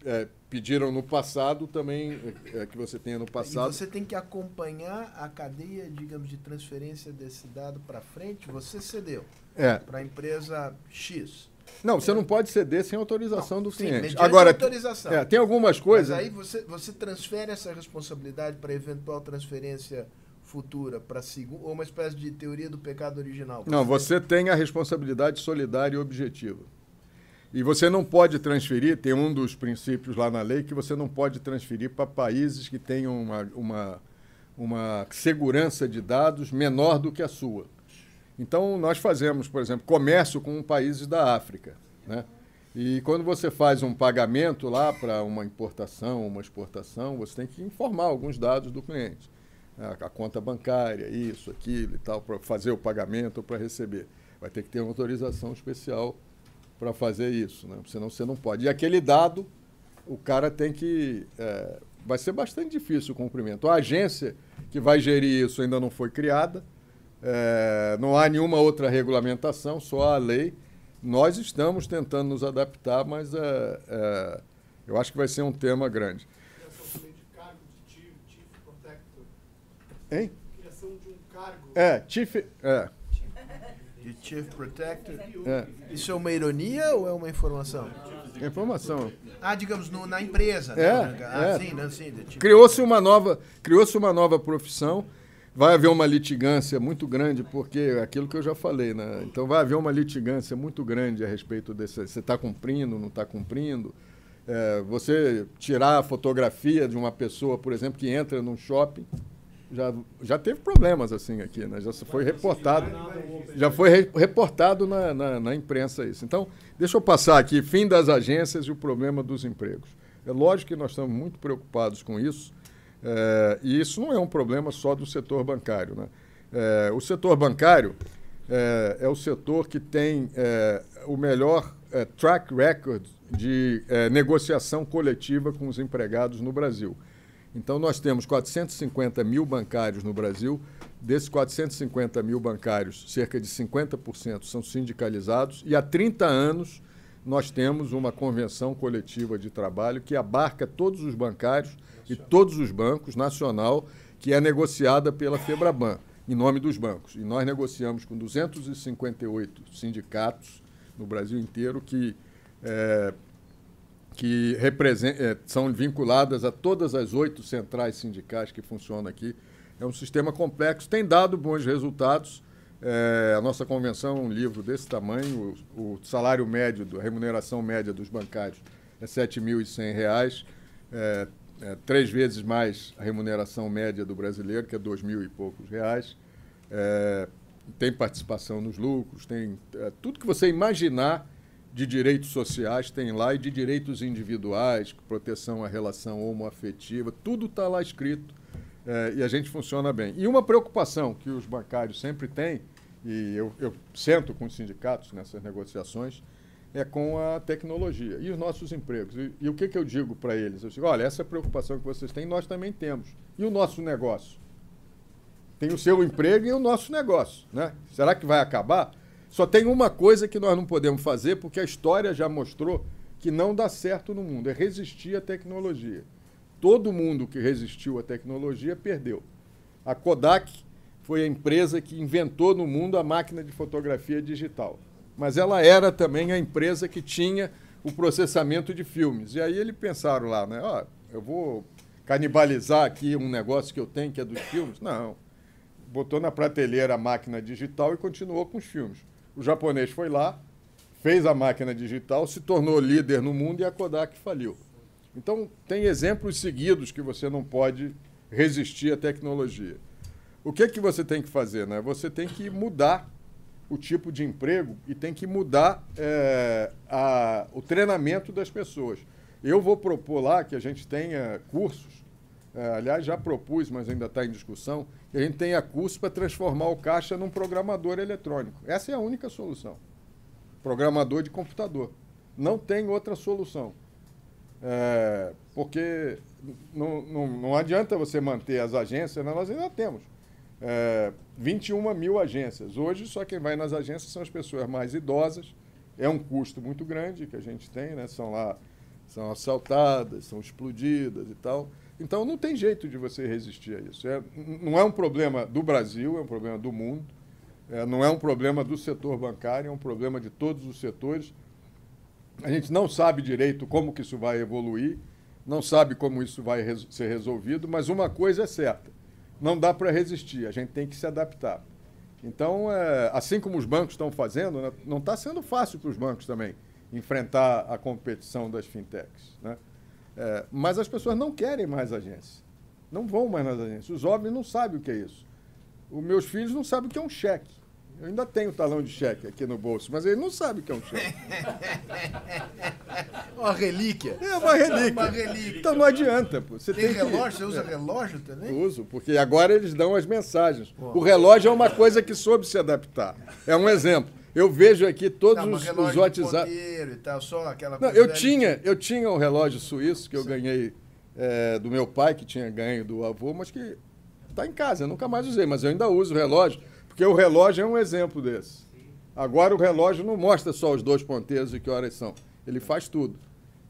é, pediram no passado, também é, que você tenha no passado. E você tem que acompanhar a cadeia, digamos, de transferência desse dado para frente. Você cedeu É. para a empresa X. Não, você não pode ceder sem autorização Não, do sim, cliente. mediante Agora, autorização. é, tem algumas Mas coisas. aí você, você transfere essa responsabilidade para eventual transferência futura para segundo ou uma espécie de teoria do pecado original. Não, você tem a responsabilidade solidária e objetiva. E você não pode transferir, tem um dos princípios lá na lei que você não pode transferir para países que tenham uma, uma, uma segurança de dados menor do que a sua. Então, nós fazemos, por exemplo, comércio com países da África. Né? E quando você faz um pagamento lá para uma importação, uma exportação, você tem que informar alguns dados do cliente. A, a conta bancária, isso, aquilo e tal, para fazer o pagamento ou para receber. Vai ter que ter uma autorização especial para fazer isso, né? senão você não pode. E aquele dado, o cara tem que. É, vai ser bastante difícil o cumprimento. A agência que vai gerir isso ainda não foi criada, é, não há nenhuma outra regulamentação, só a lei. Nós estamos tentando nos adaptar, mas é, é, eu acho que vai ser um tema grande. Criação também de cargo de chief, chief protector. Hein? Criação de um cargo. É, Chief. É, De Chief Protector. é. Isso é uma ironia ou é uma informação? Informação. Ah, digamos, no- na empresa. É, né? Ah, é. sim, não, sim. Criou-se uma nova, criou-se uma nova profissão. Vai haver uma litigância muito grande, porque é aquilo que eu já falei, né? Então vai haver uma litigância muito grande a respeito desse. Você está cumprindo, não está cumprindo. É, você tirar a fotografia de uma pessoa, por exemplo, que entra num shopping, já, já teve problemas assim aqui, né? Já foi reportado, já foi re- reportado na, na, na imprensa isso. Então, deixa eu passar aqui, fim das agências e o problema dos empregos. É lógico que nós estamos muito preocupados com isso, é, e isso não é um problema só do setor bancário. Né? É, o setor bancário é, é o setor que tem o melhor track record de negociação coletiva com os empregados no Brasil. Então, nós temos 450 mil bancários no Brasil, Desses 450 mil bancários, cerca de 50% são sindicalizados, e há 30 anos nós temos uma convenção coletiva de trabalho que abarca todos os bancários e todos os bancos nacional, que é negociada pela Febraban, em nome dos bancos. E nós negociamos com 258 sindicatos no Brasil inteiro que, é, que é, são vinculadas a todas as oito centrais sindicais que funcionam aqui. É um sistema complexo, tem dado bons resultados. É, a nossa convenção é um livro desse tamanho, o, o salário médio, a remuneração média dos bancários é R$ 7.100, é, é, três vezes mais a remuneração média do brasileiro, que é dois mil e poucos reais. É, tem participação nos lucros, tem tudo que você imaginar de direitos sociais tem lá e de direitos individuais, proteção à relação homoafetiva, tudo está lá escrito é, e a gente funciona bem. E uma preocupação que os bancários sempre têm, e eu, eu sento com os sindicatos nessas negociações, é com a tecnologia e os nossos empregos. E, e o que, que eu digo para eles? Eu digo, olha, essa preocupação que vocês têm, nós também temos. E o nosso negócio? Tem o seu emprego e o nosso negócio. Né? Será que vai acabar? Só tem uma coisa que nós não podemos fazer, porque a história já mostrou que não dá certo no mundo, é resistir à tecnologia. Todo mundo que resistiu à tecnologia perdeu. A Kodak foi a empresa que inventou no mundo a máquina de fotografia digital mas ela era também a empresa que tinha o processamento de filmes. E aí eles pensaram lá, né? Eu vou canibalizar aqui um negócio que eu tenho que é dos filmes? Não. Botou na prateleira a máquina digital e continuou com os filmes. O japonês foi lá, fez a máquina digital, se tornou líder no mundo e a Kodak faliu. Então, tem exemplos seguidos que você não pode resistir à tecnologia. O que, é que você tem que fazer? Né? Você tem que mudar o tipo de emprego e tem que mudar é, a, o treinamento das pessoas. Eu vou propor lá que a gente tenha cursos, é, aliás, já propus, mas ainda está em discussão, que a gente tenha cursos para transformar o caixa num programador eletrônico. Essa é a única solução. Programador de computador. Não tem outra solução. É, porque não, não, não adianta você manter as agências, nós ainda temos é, 21 mil agências. Hoje, só quem vai nas agências são as pessoas mais idosas. É um custo muito grande que a gente tem, né? São lá, são assaltadas, são explodidas e tal. Então, não tem jeito de você resistir a isso. É, não é um problema do Brasil, é um problema do mundo. É, não é um problema do setor bancário, é um problema de todos os setores. A gente não sabe direito como que isso vai evoluir, não sabe como isso vai res ser resolvido, mas uma coisa é certa não dá para resistir, a gente tem que se adaptar. Então, é, assim como os bancos estão fazendo, né, não está sendo fácil para os bancos também enfrentar a competição das fintechs. Né? É, mas as pessoas não querem mais agência. Não vão mais nas agências. Os jovens não sabem o que é isso. Os meus filhos não sabem o que é um cheque. Eu ainda tenho talão de cheque aqui no bolso, mas ele não sabe o que é um cheque. [LAUGHS] uma relíquia. É uma relíquia. uma relíquia. Então não adianta. Pô. Você tem, tem relógio? Que... Você usa é. relógio também? Uso, porque agora eles dão as mensagens. Pô. O relógio é uma coisa que soube se adaptar. É um exemplo. Eu vejo aqui todos não, os, os WhatsApp. E tal, só aquela não, eu tinha, eu tinha um relógio suíço que eu Sim. ganhei é, do meu pai, que tinha ganho do avô, mas que está em casa, eu nunca mais usei, mas eu ainda uso o relógio porque o relógio é um exemplo desse. Agora o relógio não mostra só os dois ponteiros e que horas são. Ele faz tudo.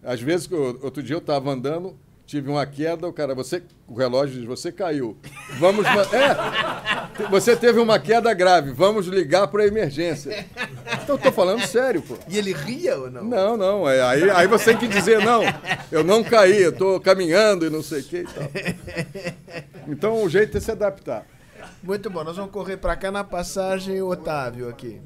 Às vezes, outro dia eu estava andando, tive uma queda, o cara, você, o relógio diz, você caiu. Vamos, [LAUGHS] é, você teve uma queda grave, vamos ligar para a emergência. Então, estou falando sério, pô. E ele ria ou não? Não, não, é, aí, aí você tem que dizer, não, eu não caí, eu estou caminhando e não sei o que e tal. Então, o jeito é se adaptar. Muito bom, nós vamos correr para cá na passagem Otávio aqui.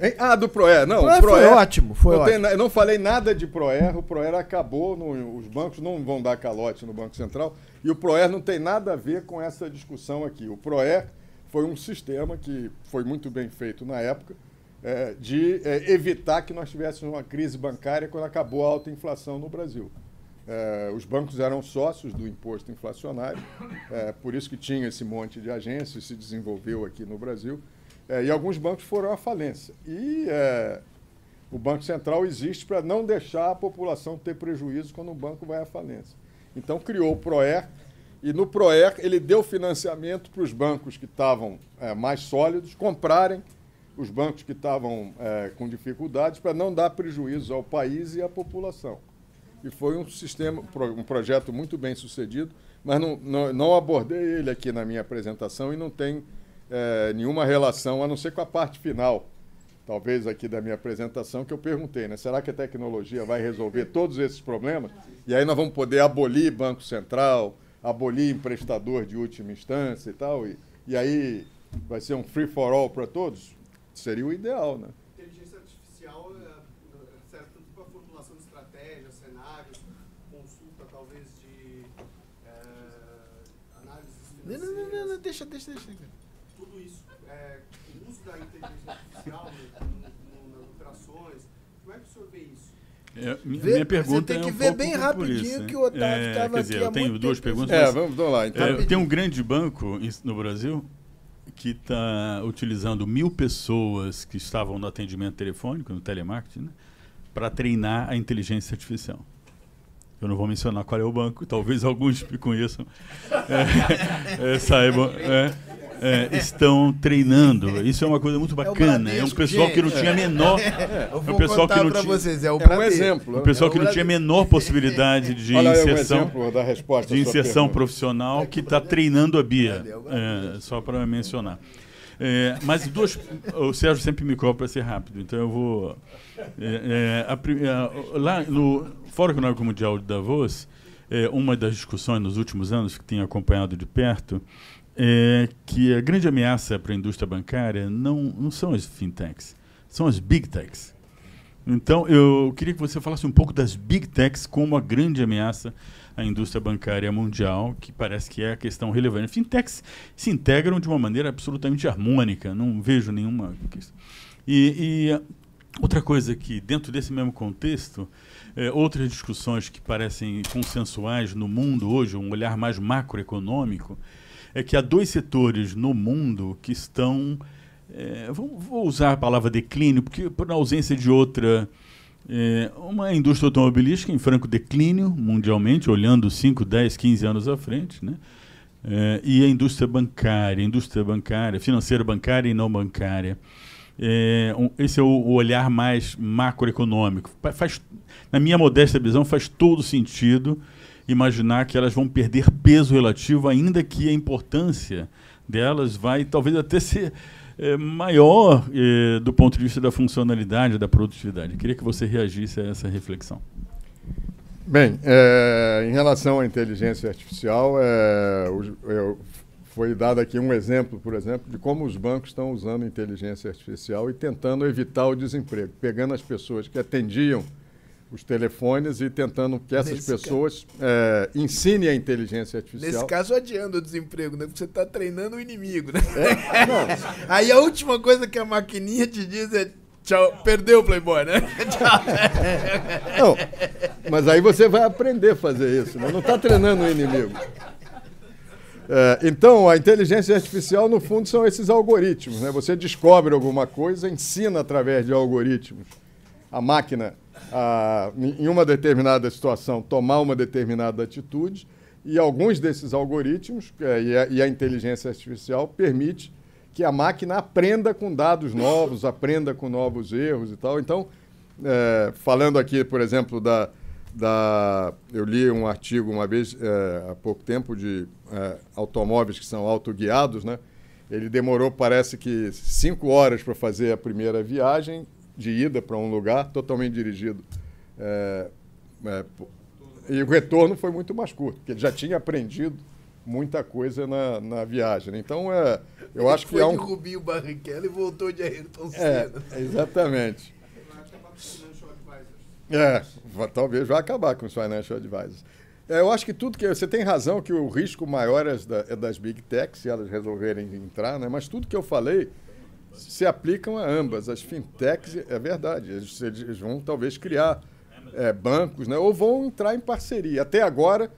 Hein? Ah, do Proer. Não, Proer, Proer foi ótimo. Foi não ótimo. Tem, eu não falei nada de Proer. O Proer acabou. No, os bancos não vão dar calote no Banco Central. E o Proer não tem nada a ver com essa discussão aqui. O Proer foi um sistema que foi muito bem feito na época é, de é, evitar que nós tivéssemos uma crise bancária quando acabou a alta inflação no Brasil. É, os bancos eram sócios do imposto inflacionário, é, por isso que tinha esse monte de agências, se desenvolveu aqui no Brasil, é, e alguns bancos foram à falência. E é, o Banco Central existe para não deixar a população ter prejuízo quando o banco vai à falência. Então criou o PROER, E no PROER ele deu financiamento para os bancos que estavam é, mais sólidos comprarem os bancos que estavam é, com dificuldades para não dar prejuízo ao país e à população. E foi um sistema, um projeto muito bem sucedido, mas não, não, não abordei ele aqui na minha apresentação e não tem é, nenhuma relação, a não ser com a parte final, talvez aqui da minha apresentação, que eu perguntei, né? Será que a tecnologia vai resolver todos esses problemas? E aí nós vamos poder abolir Banco Central, abolir emprestador de última instância e tal, e, e aí vai ser um free for all para todos? Seria o ideal, né? Inteligência artificial é, serve tanto para formulação de estratégias, cenários, consulta talvez de é, análises Não, não, não, não, deixa, deixa, deixa. É, o uso da inteligência artificial no- no- nas operações. Como é que o senhor vê isso? É, mi- Vê- minha pergunta você tem é que um ver pouco bem rapidinho isso, que o Otávio É, tava quer dizer, aqui há eu tenho muito duas tempo. perguntas. É, mas- vamos, vamos lá. Então. É, tem um grande banco no Brasil que está utilizando mil pessoas que estavam no atendimento telefônico, no telemarketing, né, para treinar a inteligência artificial. Eu não vou mencionar qual é o banco, talvez alguns [LAUGHS] me conheçam, é, é, saibam. é, é, estão treinando. Isso é uma coisa muito bacana. É, um Bradesco, pessoal que não gente. tinha menor. Eu É vou o pessoal que não tinha. [LAUGHS] vocês, é o É um Bradesco. exemplo. O pessoal É que não tinha menor possibilidade de Olha um inserção exemplo da resposta. à de inserção pergunta. profissional que está treinando a Bia, é, só para mencionar. É, mas duas, o Sérgio sempre me cobra para ser rápido, então eu vou. é, é, a lá no Fórum Econômico Mundial de Davos, é, uma das discussões nos últimos anos que tenho acompanhado de perto é que a grande ameaça para a indústria bancária não, não são as fintechs, são as big techs. Então, eu queria que você falasse um pouco das big techs como a grande ameaça à indústria bancária mundial, que parece que é a questão relevante. Fintechs se integram de uma maneira absolutamente harmônica, não vejo nenhuma questão. E, e outra coisa que, dentro desse mesmo contexto, é, outras discussões que parecem consensuais no mundo hoje, um olhar mais macroeconômico, é que há dois setores no mundo que estão é, vou, vou usar a palavra declínio, porque por ausência de outra. é, uma indústria automobilística em franco declínio mundialmente, olhando 5, 10, 15 anos à frente, né? É, e a indústria bancária, indústria bancária, financeira bancária e não bancária. É, um- esse é o, o olhar mais macroeconômico. Fa- Faz, na minha modesta visão, faz todo sentido imaginar que elas vão perder peso relativo, ainda que a importância delas vai talvez até ser é, maior é, do ponto de vista da funcionalidade, da produtividade. Eu queria que você reagisse a essa reflexão. Bem, é, em relação à inteligência artificial, os- eu- foi dado aqui um exemplo, por exemplo, de como os bancos estão usando inteligência artificial e tentando evitar o desemprego, pegando as pessoas que atendiam os telefones e tentando que essas Nesse pessoas é, ensinem a inteligência artificial. Nesse caso, adiando o desemprego, né? Porque você tá treinando o inimigo, né? É, [LAUGHS] Aí a última coisa que a maquininha te diz é tchau, perdeu o Playboy, né? [LAUGHS] tchau. [LAUGHS] Não, mas aí você vai aprender a fazer isso, né? não está treinando o inimigo. É, então, a inteligência artificial, no fundo, são esses algoritmos. Né? Você descobre alguma coisa, ensina através de algoritmos a máquina, a, em uma determinada situação, tomar uma determinada atitude, e alguns desses algoritmos é, e, a, e a inteligência artificial permite que a máquina aprenda com dados novos, aprenda com novos erros e tal. Então, é, falando aqui, por exemplo, da, da. Eu li um artigo uma vez, é, há pouco tempo, de é, automóveis que são autoguiados, né? Ele demorou, parece que, cinco horas para fazer a primeira viagem de ida para um lugar totalmente dirigido. É, é, e o retorno foi muito mais curto, porque ele já tinha aprendido muita coisa na, na viagem. Então, é, eu acho que é de um. Rubinho Barrichello e voltou de Ayrton É, Senna. exatamente. Vai financial advisors. É, talvez vá acabar com os financial advisors. É, eu acho que tudo que. Você tem razão que o risco maior é, da- é das big techs, se elas resolverem entrar, né? mas tudo que eu falei se aplicam a ambas. As fintechs, é verdade, eles, eles vão talvez criar é, bancos, né? ou vão entrar em parceria. Até agora,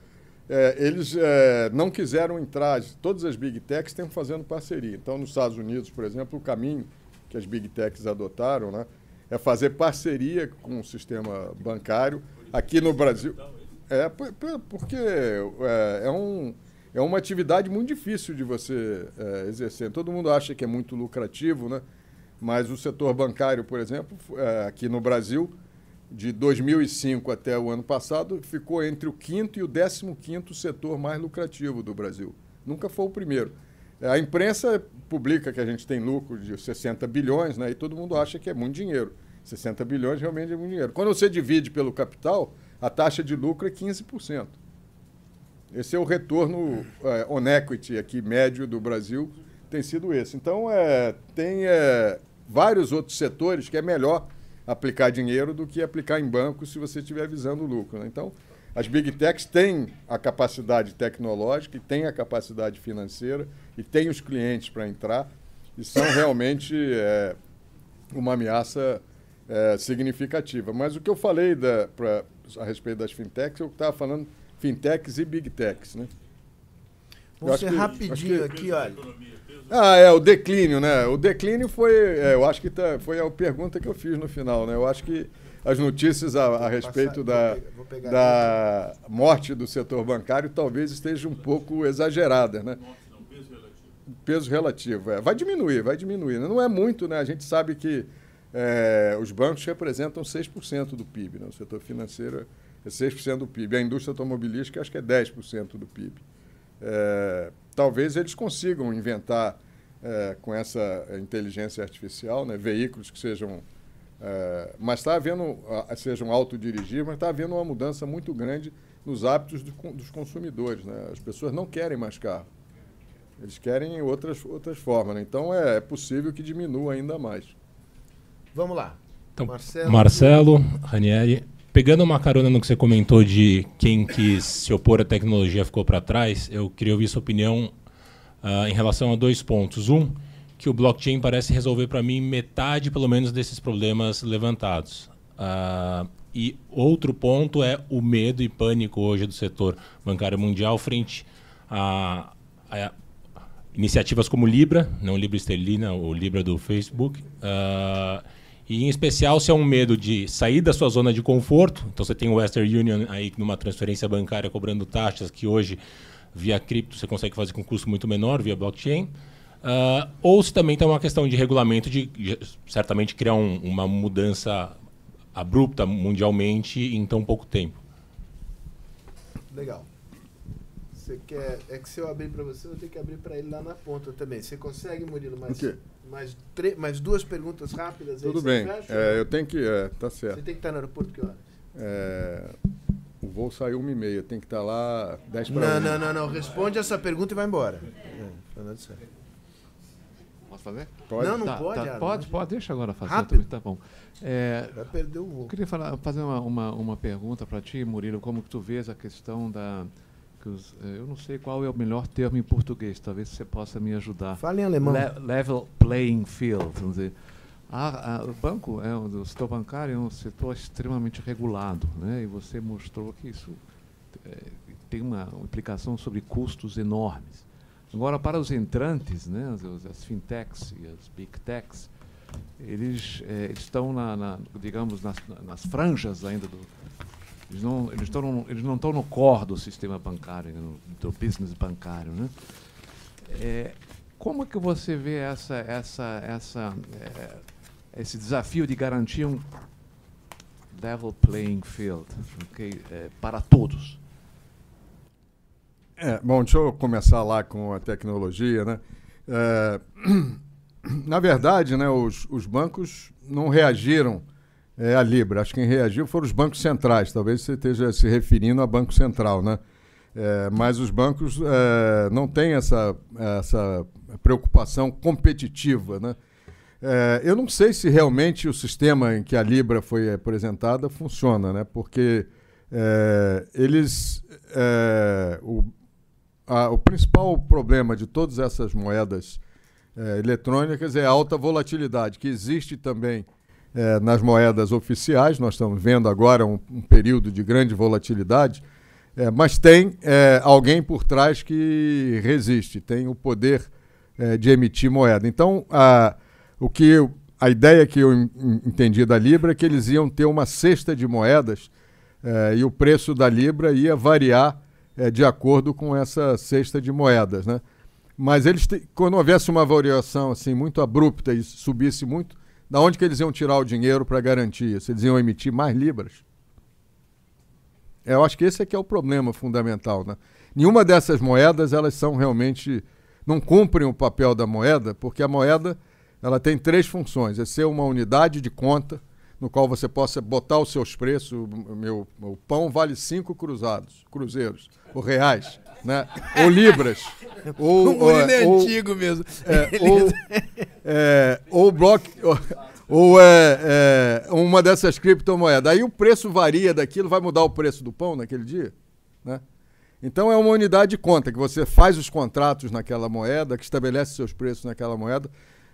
é, eles é, não quiseram entrar, todas as big techs estão fazendo parceria. Então, nos Estados Unidos, por exemplo, o caminho que as big techs adotaram né, é fazer parceria com o sistema bancário. Aqui no Brasil. É, por- por- porque é, é um, é uma atividade muito difícil de você é, exercer. Todo mundo acha que é muito lucrativo, né? mas o setor bancário, por exemplo, é, aqui no Brasil, de 2005 até o ano passado, ficou entre o quinto e o décimo quinto setor mais lucrativo do Brasil. Nunca foi o primeiro. A imprensa publica que a gente tem lucro de 60 bilhões, né? e todo mundo acha que é muito dinheiro. 60 bilhões realmente é muito dinheiro. Quando você divide pelo capital, a taxa de lucro é 15%. Esse é o retorno é, on equity aqui médio do Brasil, tem sido esse. Então, é, tem é, vários outros setores que é melhor aplicar dinheiro do que aplicar em banco se você estiver visando lucro. Né? Então, as big techs têm a capacidade tecnológica, e têm a capacidade financeira, e têm os clientes para entrar, e são realmente é, uma ameaça é, significativa. Mas o que eu falei da, pra, a respeito das fintechs, eu estava falando fintechs e big techs. Né? Vamos ser que, rapidinho que... aqui, olha. Ah, é, o declínio, né? O declínio foi, é, eu acho que tá, foi a pergunta que eu fiz no final, né? Eu acho que as notícias a, a respeito Passar, da, vou pegar, da morte do setor bancário talvez estejam um pouco exageradas, né? Peso relativo, é. Vai diminuir, vai diminuir. Não é muito, né? A gente sabe que é, os bancos representam 6% do PIB, né? o setor financeiro é 6% do PIB. A indústria automobilística acho que é 10% do PIB. É, talvez eles consigam inventar, é, com essa inteligência artificial, né, veículos que sejam. É, mas está havendo, sejam autodirigíveis, mas está havendo uma mudança muito grande nos hábitos do, dos consumidores. Né? As pessoas não querem mais carro. Eles querem outras, outras formas. Né? Então é, é possível que diminua ainda mais. Vamos lá. Então, Marcelo, Marcelo Ranieri, pegando uma carona no que você comentou de quem quis se opor à tecnologia ficou para trás, eu queria ouvir sua opinião uh, em relação a dois pontos. Um, que o blockchain parece resolver para mim metade, pelo menos, desses problemas levantados. Uh, e outro ponto é o medo e pânico hoje do setor bancário mundial frente a, a iniciativas como Libra, não Libra esterlina, o Libra do Facebook. Uh, e em especial se é um medo de sair da sua zona de conforto. Então você tem o Western Union aí numa transferência bancária cobrando taxas que hoje via cripto você consegue fazer com custo muito menor via blockchain. Uh, ou se também tem uma questão de regulamento de, de certamente criar um, uma mudança abrupta mundialmente em tão pouco tempo. Legal. Você quer. É que se eu abrir para você, eu tenho que abrir para ele lá na ponta também. Você consegue, Murilo, mais, mais, mais duas perguntas rápidas? Tudo bem. é, eu tenho que. É, tá certo. Você tem que estar no aeroporto que horas? É, o voo saiu 1h30, tem que estar lá 10 para Não, não, não, não. Responde essa pergunta e vai embora. É, Posso fazer? Pode. Não, não tá, pode. Tá, pode, pode, deixa agora fazer. Rápido. Tá bom. É, vai perder o voo. Eu queria falar, fazer uma, uma, uma pergunta para ti, Murilo, como que tu vês a questão da que os, eh, eu não sei qual é o melhor termo em português, talvez você possa me ajudar. Fale em alemão. Le level playing field, vamos dizer. A, a, o banco, é, o setor bancário é um setor extremamente regulado, né? e você mostrou que isso é, tem uma, uma, implicação sobre custos enormes. Agora, para os entrantes, né, as, as fintechs e as big techs, eles, é, estão, na, na, digamos, nas, nas franjas ainda do, eles não, eles estão, eles não estão no core do sistema bancário, no, do business bancário, né? É, como é que você vê essa, essa, essa, é, esse desafio de garantir um level playing field okay, é, para todos? É, bom, deixa eu começar lá com a tecnologia, né? É, [CLEARS THROAT] na verdade, né, os, os bancos não reagiram é, a Libra. Acho que quem reagiu foram os bancos centrais. Talvez você esteja se referindo a Banco Central, né? É, mas os bancos é, não têm essa, essa preocupação competitiva, né? É, eu não sei se realmente o sistema em que a Libra foi apresentada funciona, né? Porque é, eles... É, o, a, o principal problema de todas essas moedas é, eletrônicas é a alta volatilidade, que existe também é, nas moedas oficiais. Nós estamos vendo agora um, um período de grande volatilidade, é, mas tem é, alguém por trás que resiste, tem o poder é, de emitir moeda. Então, a, o que eu, a ideia que eu entendi da Libra é que eles iam ter uma cesta de moedas é, e o preço da Libra ia variar de acordo com essa cesta de moedas. Né? Mas eles, te, quando houvesse uma variação assim muito abrupta e subisse muito, da onde que eles iam tirar o dinheiro para garantir isso? Eles iam emitir mais libras? É, eu acho que esse é que é o problema fundamental. Né? Nenhuma dessas moedas elas são realmente não cumprem o papel da moeda, porque a moeda ela tem três funções: é ser uma unidade de conta no qual você possa botar os seus preços. O meu o pão vale cinco cruzados, cruzeiros, ou reais, né? ou libras. [LAUGHS] ou, o Murilo é ou, antigo mesmo. É, ou, é, ou bloco. Ou, ou é, é, uma dessas criptomoedas. Aí o preço varia daquilo, vai mudar o preço do pão naquele dia? Né? Então é uma unidade de conta que você faz os contratos naquela moeda, que estabelece seus preços naquela moeda.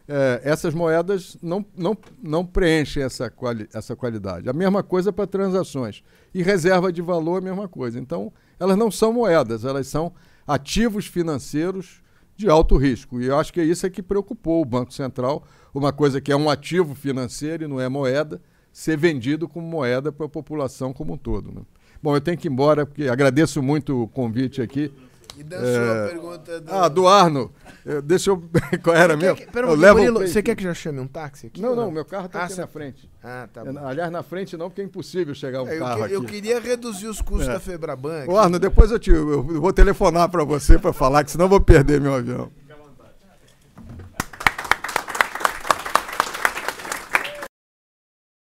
É, essas moedas não, não, não preenchem essa, quali essa qualidade. A mesma coisa para transações. E reserva de valor, a mesma coisa. Então, elas não são moedas, elas são ativos financeiros de alto risco. E eu acho que isso é que preocupou o Banco Central uma coisa que é um ativo financeiro e não é moeda, ser vendido como moeda para a população como um todo. Né? Bom, eu tenho que ir embora, porque agradeço muito o convite aqui. E da é... sua pergunta do... Ah, do Arno. Eu, deixa eu. [LAUGHS] Qual era você mesmo? Que... Pera, eu levo Murilo, você quer que já chame um táxi aqui? Não, não, meu carro está ah, aqui você... na frente. Ah, tá bom. Aliás, na frente não, porque é impossível chegar um é, carro eu aqui. Eu queria reduzir os custos é. da Febraban. Ô, Arno, depois eu, te, eu vou telefonar para você para falar, que senão eu vou perder meu avião.